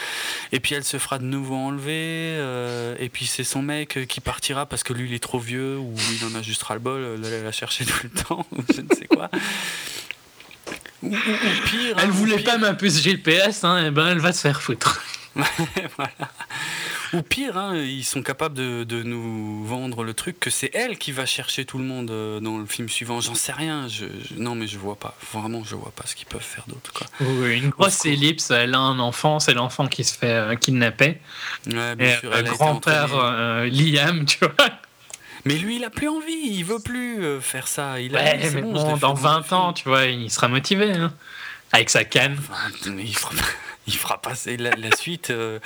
Et puis elle se fera de nouveau enlever. euh, et puis c'est son mec qui partira parce que lui, il est trop vieux ou il en a juste ras-le-bol euh, d'aller la chercher tout le temps ou je ne sais quoi. Ou, ou- ou pire. hein, Elle ou voulait pire- pas ma puce GPS, hein, et ben elle va se faire foutre. voilà. Ou pire, hein, ils sont capables de, de nous vendre le truc que c'est elle qui va chercher tout le monde euh, dans le film suivant. J'en sais rien. Je, je- non, mais je vois pas. Vraiment, je vois pas ce qu'ils peuvent faire d'autre. Oui, une grosse ellipse, elle a un enfant, c'est l'enfant qui se fait euh, kidnapper. Ouais, bien Et sûr, euh, grand-père euh, Liam, tu vois. Mais lui, il a plus envie. Il veut plus faire ça. Il a, Ouais, mais bon, dans le 20 film. ans, tu vois, il sera motivé. hein. Avec sa canne. Enfin, il fera, il fera passer la, la suite. euh,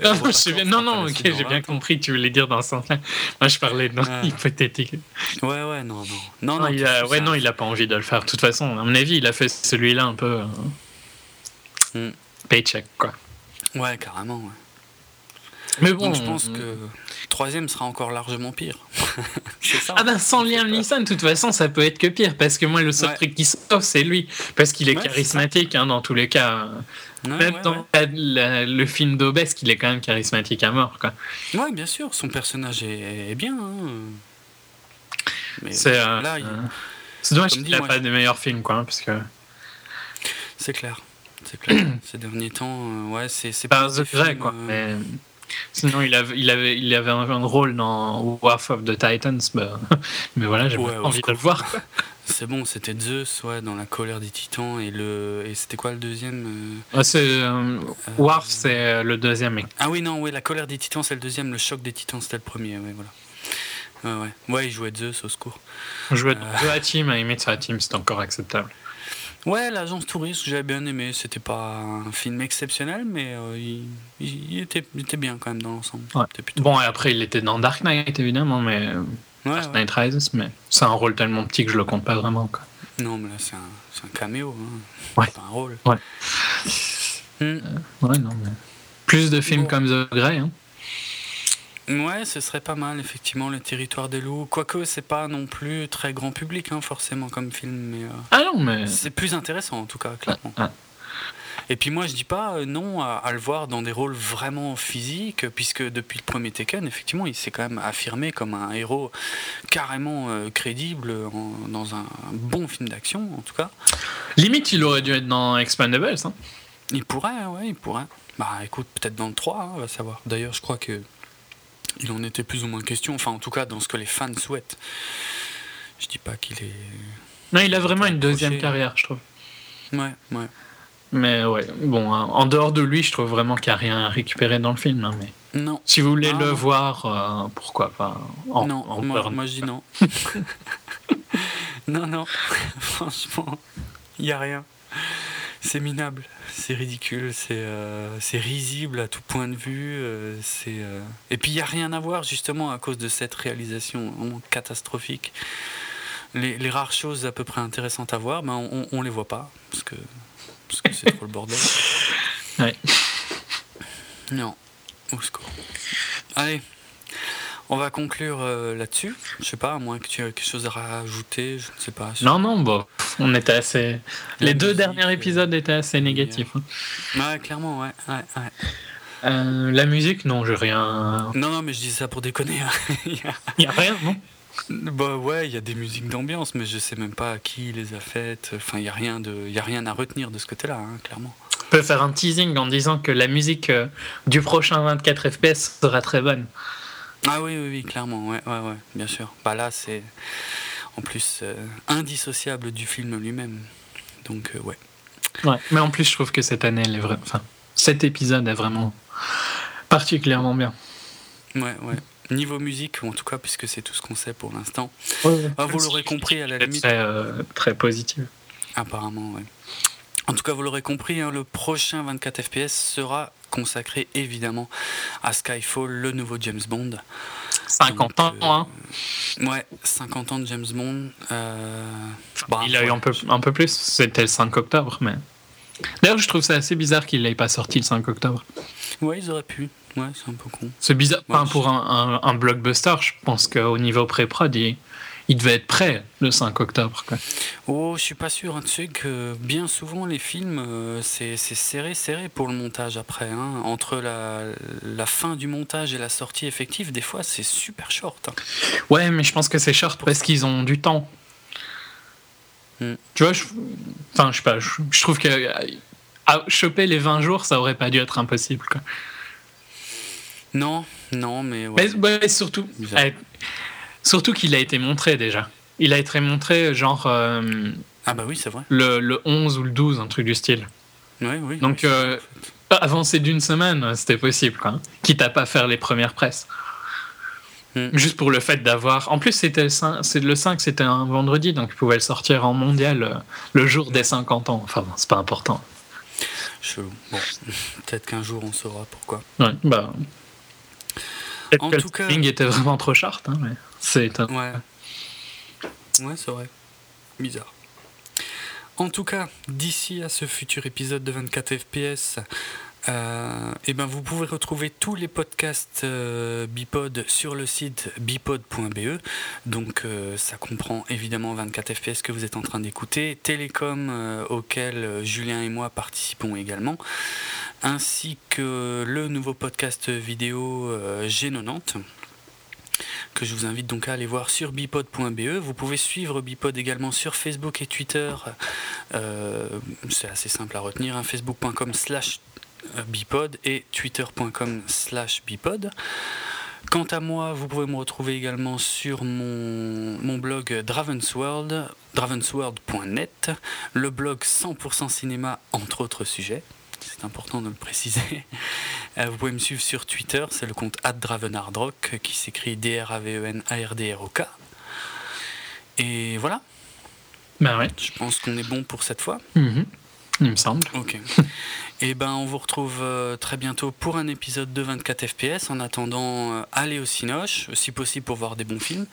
Non, euh, non, je bien, non, ok, j'ai bien 20 ans. compris, tu voulais dire dans ce sens-là. Moi, je parlais dans Ah. hypothétique. Ouais, ouais, non, non. Non, Non, non, il a, ouais, ça- non, il a pas envie de le faire. De toute façon, à mon avis, il a fait celui-là un peu. euh, Hmm. Paycheck, quoi. Ouais, carrément. ouais. Mais bon. Donc je pense que le troisième sera encore largement pire. c'est ça. Ah ben sans Liam pas. Neeson, de toute façon, ça peut être que pire, parce que moi, le seul Ouais. truc qui sauve, c'est lui, parce qu'il est Ouais, charismatique hein, dans tous les cas. Ouais, Même ouais, dans ouais. la- la- le film d'Obesque, il est quand même charismatique à mort. Quoi. Ouais, bien sûr, son personnage est, est bien. hein. Mais C'est euh, là, il- c'est dommage qu'il n'a pas je- de meilleurs films, quoi, hein, parce que c'est clair. C'est clair. Ces derniers temps, euh, ouais, c'est c'est pas des vrai, quoi. euh, Mais sinon, il avait, il avait, il avait un, rôle dans War of the Titans, bah, mais voilà, j'ai Ouais, envie de le voir. C'est bon, c'était Zeus, ouais, dans la colère des titans et le et c'était quoi le deuxième euh, Ah, c'est, euh, War, c'est euh, le deuxième. mec. Ah oui, non, ouais, la colère des titans, c'est le deuxième. Le choc des titans, c'était le premier. Ouais, voilà. Ouais, ouais. Ouais, il jouait Zeus au secours. Je jouais Euh. de la team, à limite, sur la team, c'était encore acceptable. Ouais, l'agence touriste, j'avais bien aimé. C'était pas un film exceptionnel, mais euh, il, était, il était bien quand même dans l'ensemble. Ouais. Bon, et après, il était dans Dark Knight, évidemment, mais euh, Ouais, Dark ouais. Knight Rises, mais c'est un rôle tellement petit que je le compte pas vraiment. Quoi. Non, mais là, c'est un, un caméo. Hein. Ouais. C'est pas un rôle. Ouais. Ouais, non, mais... Plus de films Bon. comme The Grey, hein. Ouais, ce serait pas mal, effectivement, Le Territoire des loups. Quoique, c'est pas non plus très grand public, hein, forcément, comme film, mais euh, Ah non, mais... c'est plus intéressant, en tout cas, clairement. Ah. Et puis moi, je dis pas euh, non à, à le voir dans des rôles vraiment physiques, puisque depuis le premier Tekken, effectivement, il s'est quand même affirmé comme un héros carrément euh, crédible en- dans un bon film d'action, en tout cas. Limite, il aurait dû être dans Expandables. Hein. Il pourrait, ouais, il pourrait. Bah écoute, peut-être dans le 3, hein, on va savoir. D'ailleurs, je crois que il en était plus ou moins question, enfin en tout cas dans ce que les fans souhaitent. Je dis pas qu'il est. Non, il a vraiment une deuxième carrière, je trouve. Ouais, ouais. Mais ouais, bon, hein, en dehors de lui, je trouve vraiment qu'il n'y a rien à récupérer dans le film. hein, mais Non, si vous voulez Ah. le voir, euh, pourquoi pas en, non, en moi, moi, je dis non. non, non, franchement, il n'y a rien. C'est minable, c'est ridicule, c'est euh, c'est risible à tout point de vue. euh, c'est euh, Et puis il n'y a rien à voir justement à cause de cette réalisation catastrophique. Les, les rares choses à peu près intéressantes à voir, ben, on, on les voit pas parce que parce que c'est trop le bordel. Ouais. Non, au secours. Allez, on va conclure euh, là-dessus. Je sais pas, à moins que tu aies quelque chose à rajouter, je ne sais pas. Non, non, bon, on était assez. Les deux derniers euh, épisodes étaient assez négatifs. hein. Ouais, clairement, ouais. ouais, ouais. Euh, la musique, non, j'ai rien. Non, non, mais je dis ça pour déconner. hein. Il y a- Il n'y a rien, non? Bah ouais, il y a des musiques d'ambiance, mais je sais même pas qui les a faites. Enfin, il y a rien de, y a rien à retenir de ce côté-là, hein, clairement. On peut faire un teasing en disant que la musique euh, du prochain 24 FPS sera très bonne. Ah oui, oui, oui, clairement, ouais, ouais, ouais, bien sûr. Bah là, c'est en plus euh, indissociable du film lui-même. Donc, euh, ouais. Ouais. Mais en plus, je trouve que cette année, elle est vra- enfin, cet épisode est vraiment particulièrement bien. Ouais, ouais. Niveau musique, en tout cas, puisque c'est tout ce qu'on sait pour l'instant. Ah, vous l'aurez compris, à la limite. Très, euh, très positive. Apparemment, ouais. En tout cas, vous l'aurez compris, hein, le prochain 24 FPS sera consacré évidemment à Skyfall, le nouveau James Bond. 50 Donc, ans, euh, hein. Ouais, 50 ans de James Bond. euh, bah, Il a eu un peu, un peu plus, c'était le 5 octobre, mais. D'ailleurs, je trouve ça assez bizarre qu'il n'ait pas sorti le 5 octobre. Ouais, ils auraient pu. Ouais, c'est un peu con. C'est bizarre. Ouais, Enfin, pour un, un- un blockbuster, je pense qu'au niveau pré-prod, il, il devait être prêt le 5 octobre. Quoi. Oh, je suis pas sûr. hein. Tu sais que bien souvent, les films, euh, c'est serré, serré pour le montage après. hein. Entre la, la fin du montage et la sortie effective, des fois, c'est super short. hein. Ouais, mais je pense que c'est short parce qu'ils ont du temps. Hmm. Tu vois, je, enfin, je sais pas, je, je trouve que à choper les 20 jours, ça aurait pas dû être impossible. Quoi. Non, non, mais ouais. Mais surtout, euh, surtout qu'il a été montré déjà. Il a été montré genre euh, Ah bah oui, c'est vrai. le, le 11 ou le 12, un truc du style. Ouais, oui. Donc, oui, euh. Avancer d'une semaine, c'était possible, quoi. hein. Quitte à pas faire les premières presses. Hmm. Juste pour le fait d'avoir. En plus, c'était le 5, c'est le 5, c'était un vendredi, donc ils pouvaient le sortir en mondial euh, le jour des 50 ans. Enfin, bon, c'est pas important. Chelou. Bon, peut-être qu'un jour on saura pourquoi. Ouais, bah. Peut-être En que tout le cas- était vraiment trop short, hein, mais c'est. un- Ouais. Ouais, c'est vrai. Bizarre. En tout cas, d'ici à ce futur épisode de 24 FPS, eh ben vous pouvez retrouver tous les podcasts euh, Bipod sur le site bipod.be. Donc euh, ça comprend évidemment 24 FPS que vous êtes en train d'écouter, Télécom euh, auquel Julien et moi participons également, ainsi que le nouveau podcast vidéo euh, G90 que je vous invite donc à aller voir sur bipod.be. Vous pouvez suivre Bipod également sur Facebook et Twitter. Euh, c'est assez simple à retenir. hein, Facebook.com slash euh, bipod et twitter.com slash bipod. Quant à moi, vous pouvez me retrouver également sur mon, mon blog Dravensworld, dravensworld.net, le blog 100% cinéma entre autres sujets. C'est important de le préciser. Euh, vous pouvez me suivre sur Twitter, c'est le compte @dravenardrock qui s'écrit D-R-A-V-E-N-A-R-D-R-O-K. Et voilà, ouais. je pense qu'on est bon pour cette fois. Mhm. Il me semble. Ok. Et ben on vous retrouve euh, très bientôt pour un épisode de 24 FPS. En attendant, euh, allez au Cinoche, si possible pour voir des bons films.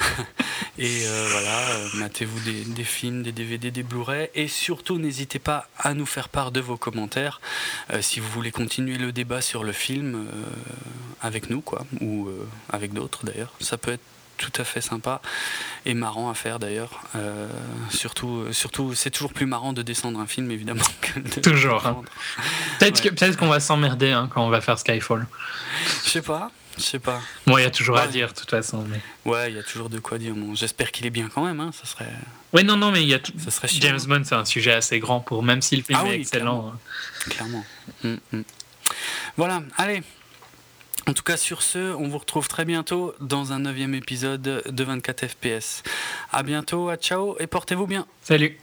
et euh, voilà, matez-vous des, films, des DVD, des Blu-ray. Et surtout, n'hésitez pas à nous faire part de vos commentaires si vous voulez continuer le débat sur le film avec nous, quoi, ou avec d'autres d'ailleurs. Ça peut être tout à fait sympa et marrant à faire d'ailleurs. Euh, surtout, surtout c'est toujours plus marrant de descendre un film évidemment que de Toujours, hein. Peut-être Ouais. qu'on va s'emmerder hein, quand on va faire Skyfall. Je sais pas, je sais pas. Bon, il y a toujours à Ouais. dire, de toute façon. Mais... Ouais, il y a toujours de quoi dire. Bon, J'espère qu'il est bien quand même. Hein. Ça serait, Oui, non, non, mais il y a tout. ça serait chiant. James Bond, c'est un sujet assez grand pour, même si le film Ah est oui, excellent. hein. clairement. Mm, mm. Voilà, allez. En tout cas, sur ce, on vous retrouve très bientôt dans un neuvième épisode de 24 FPS. À bientôt, à ciao et portez-vous bien. Salut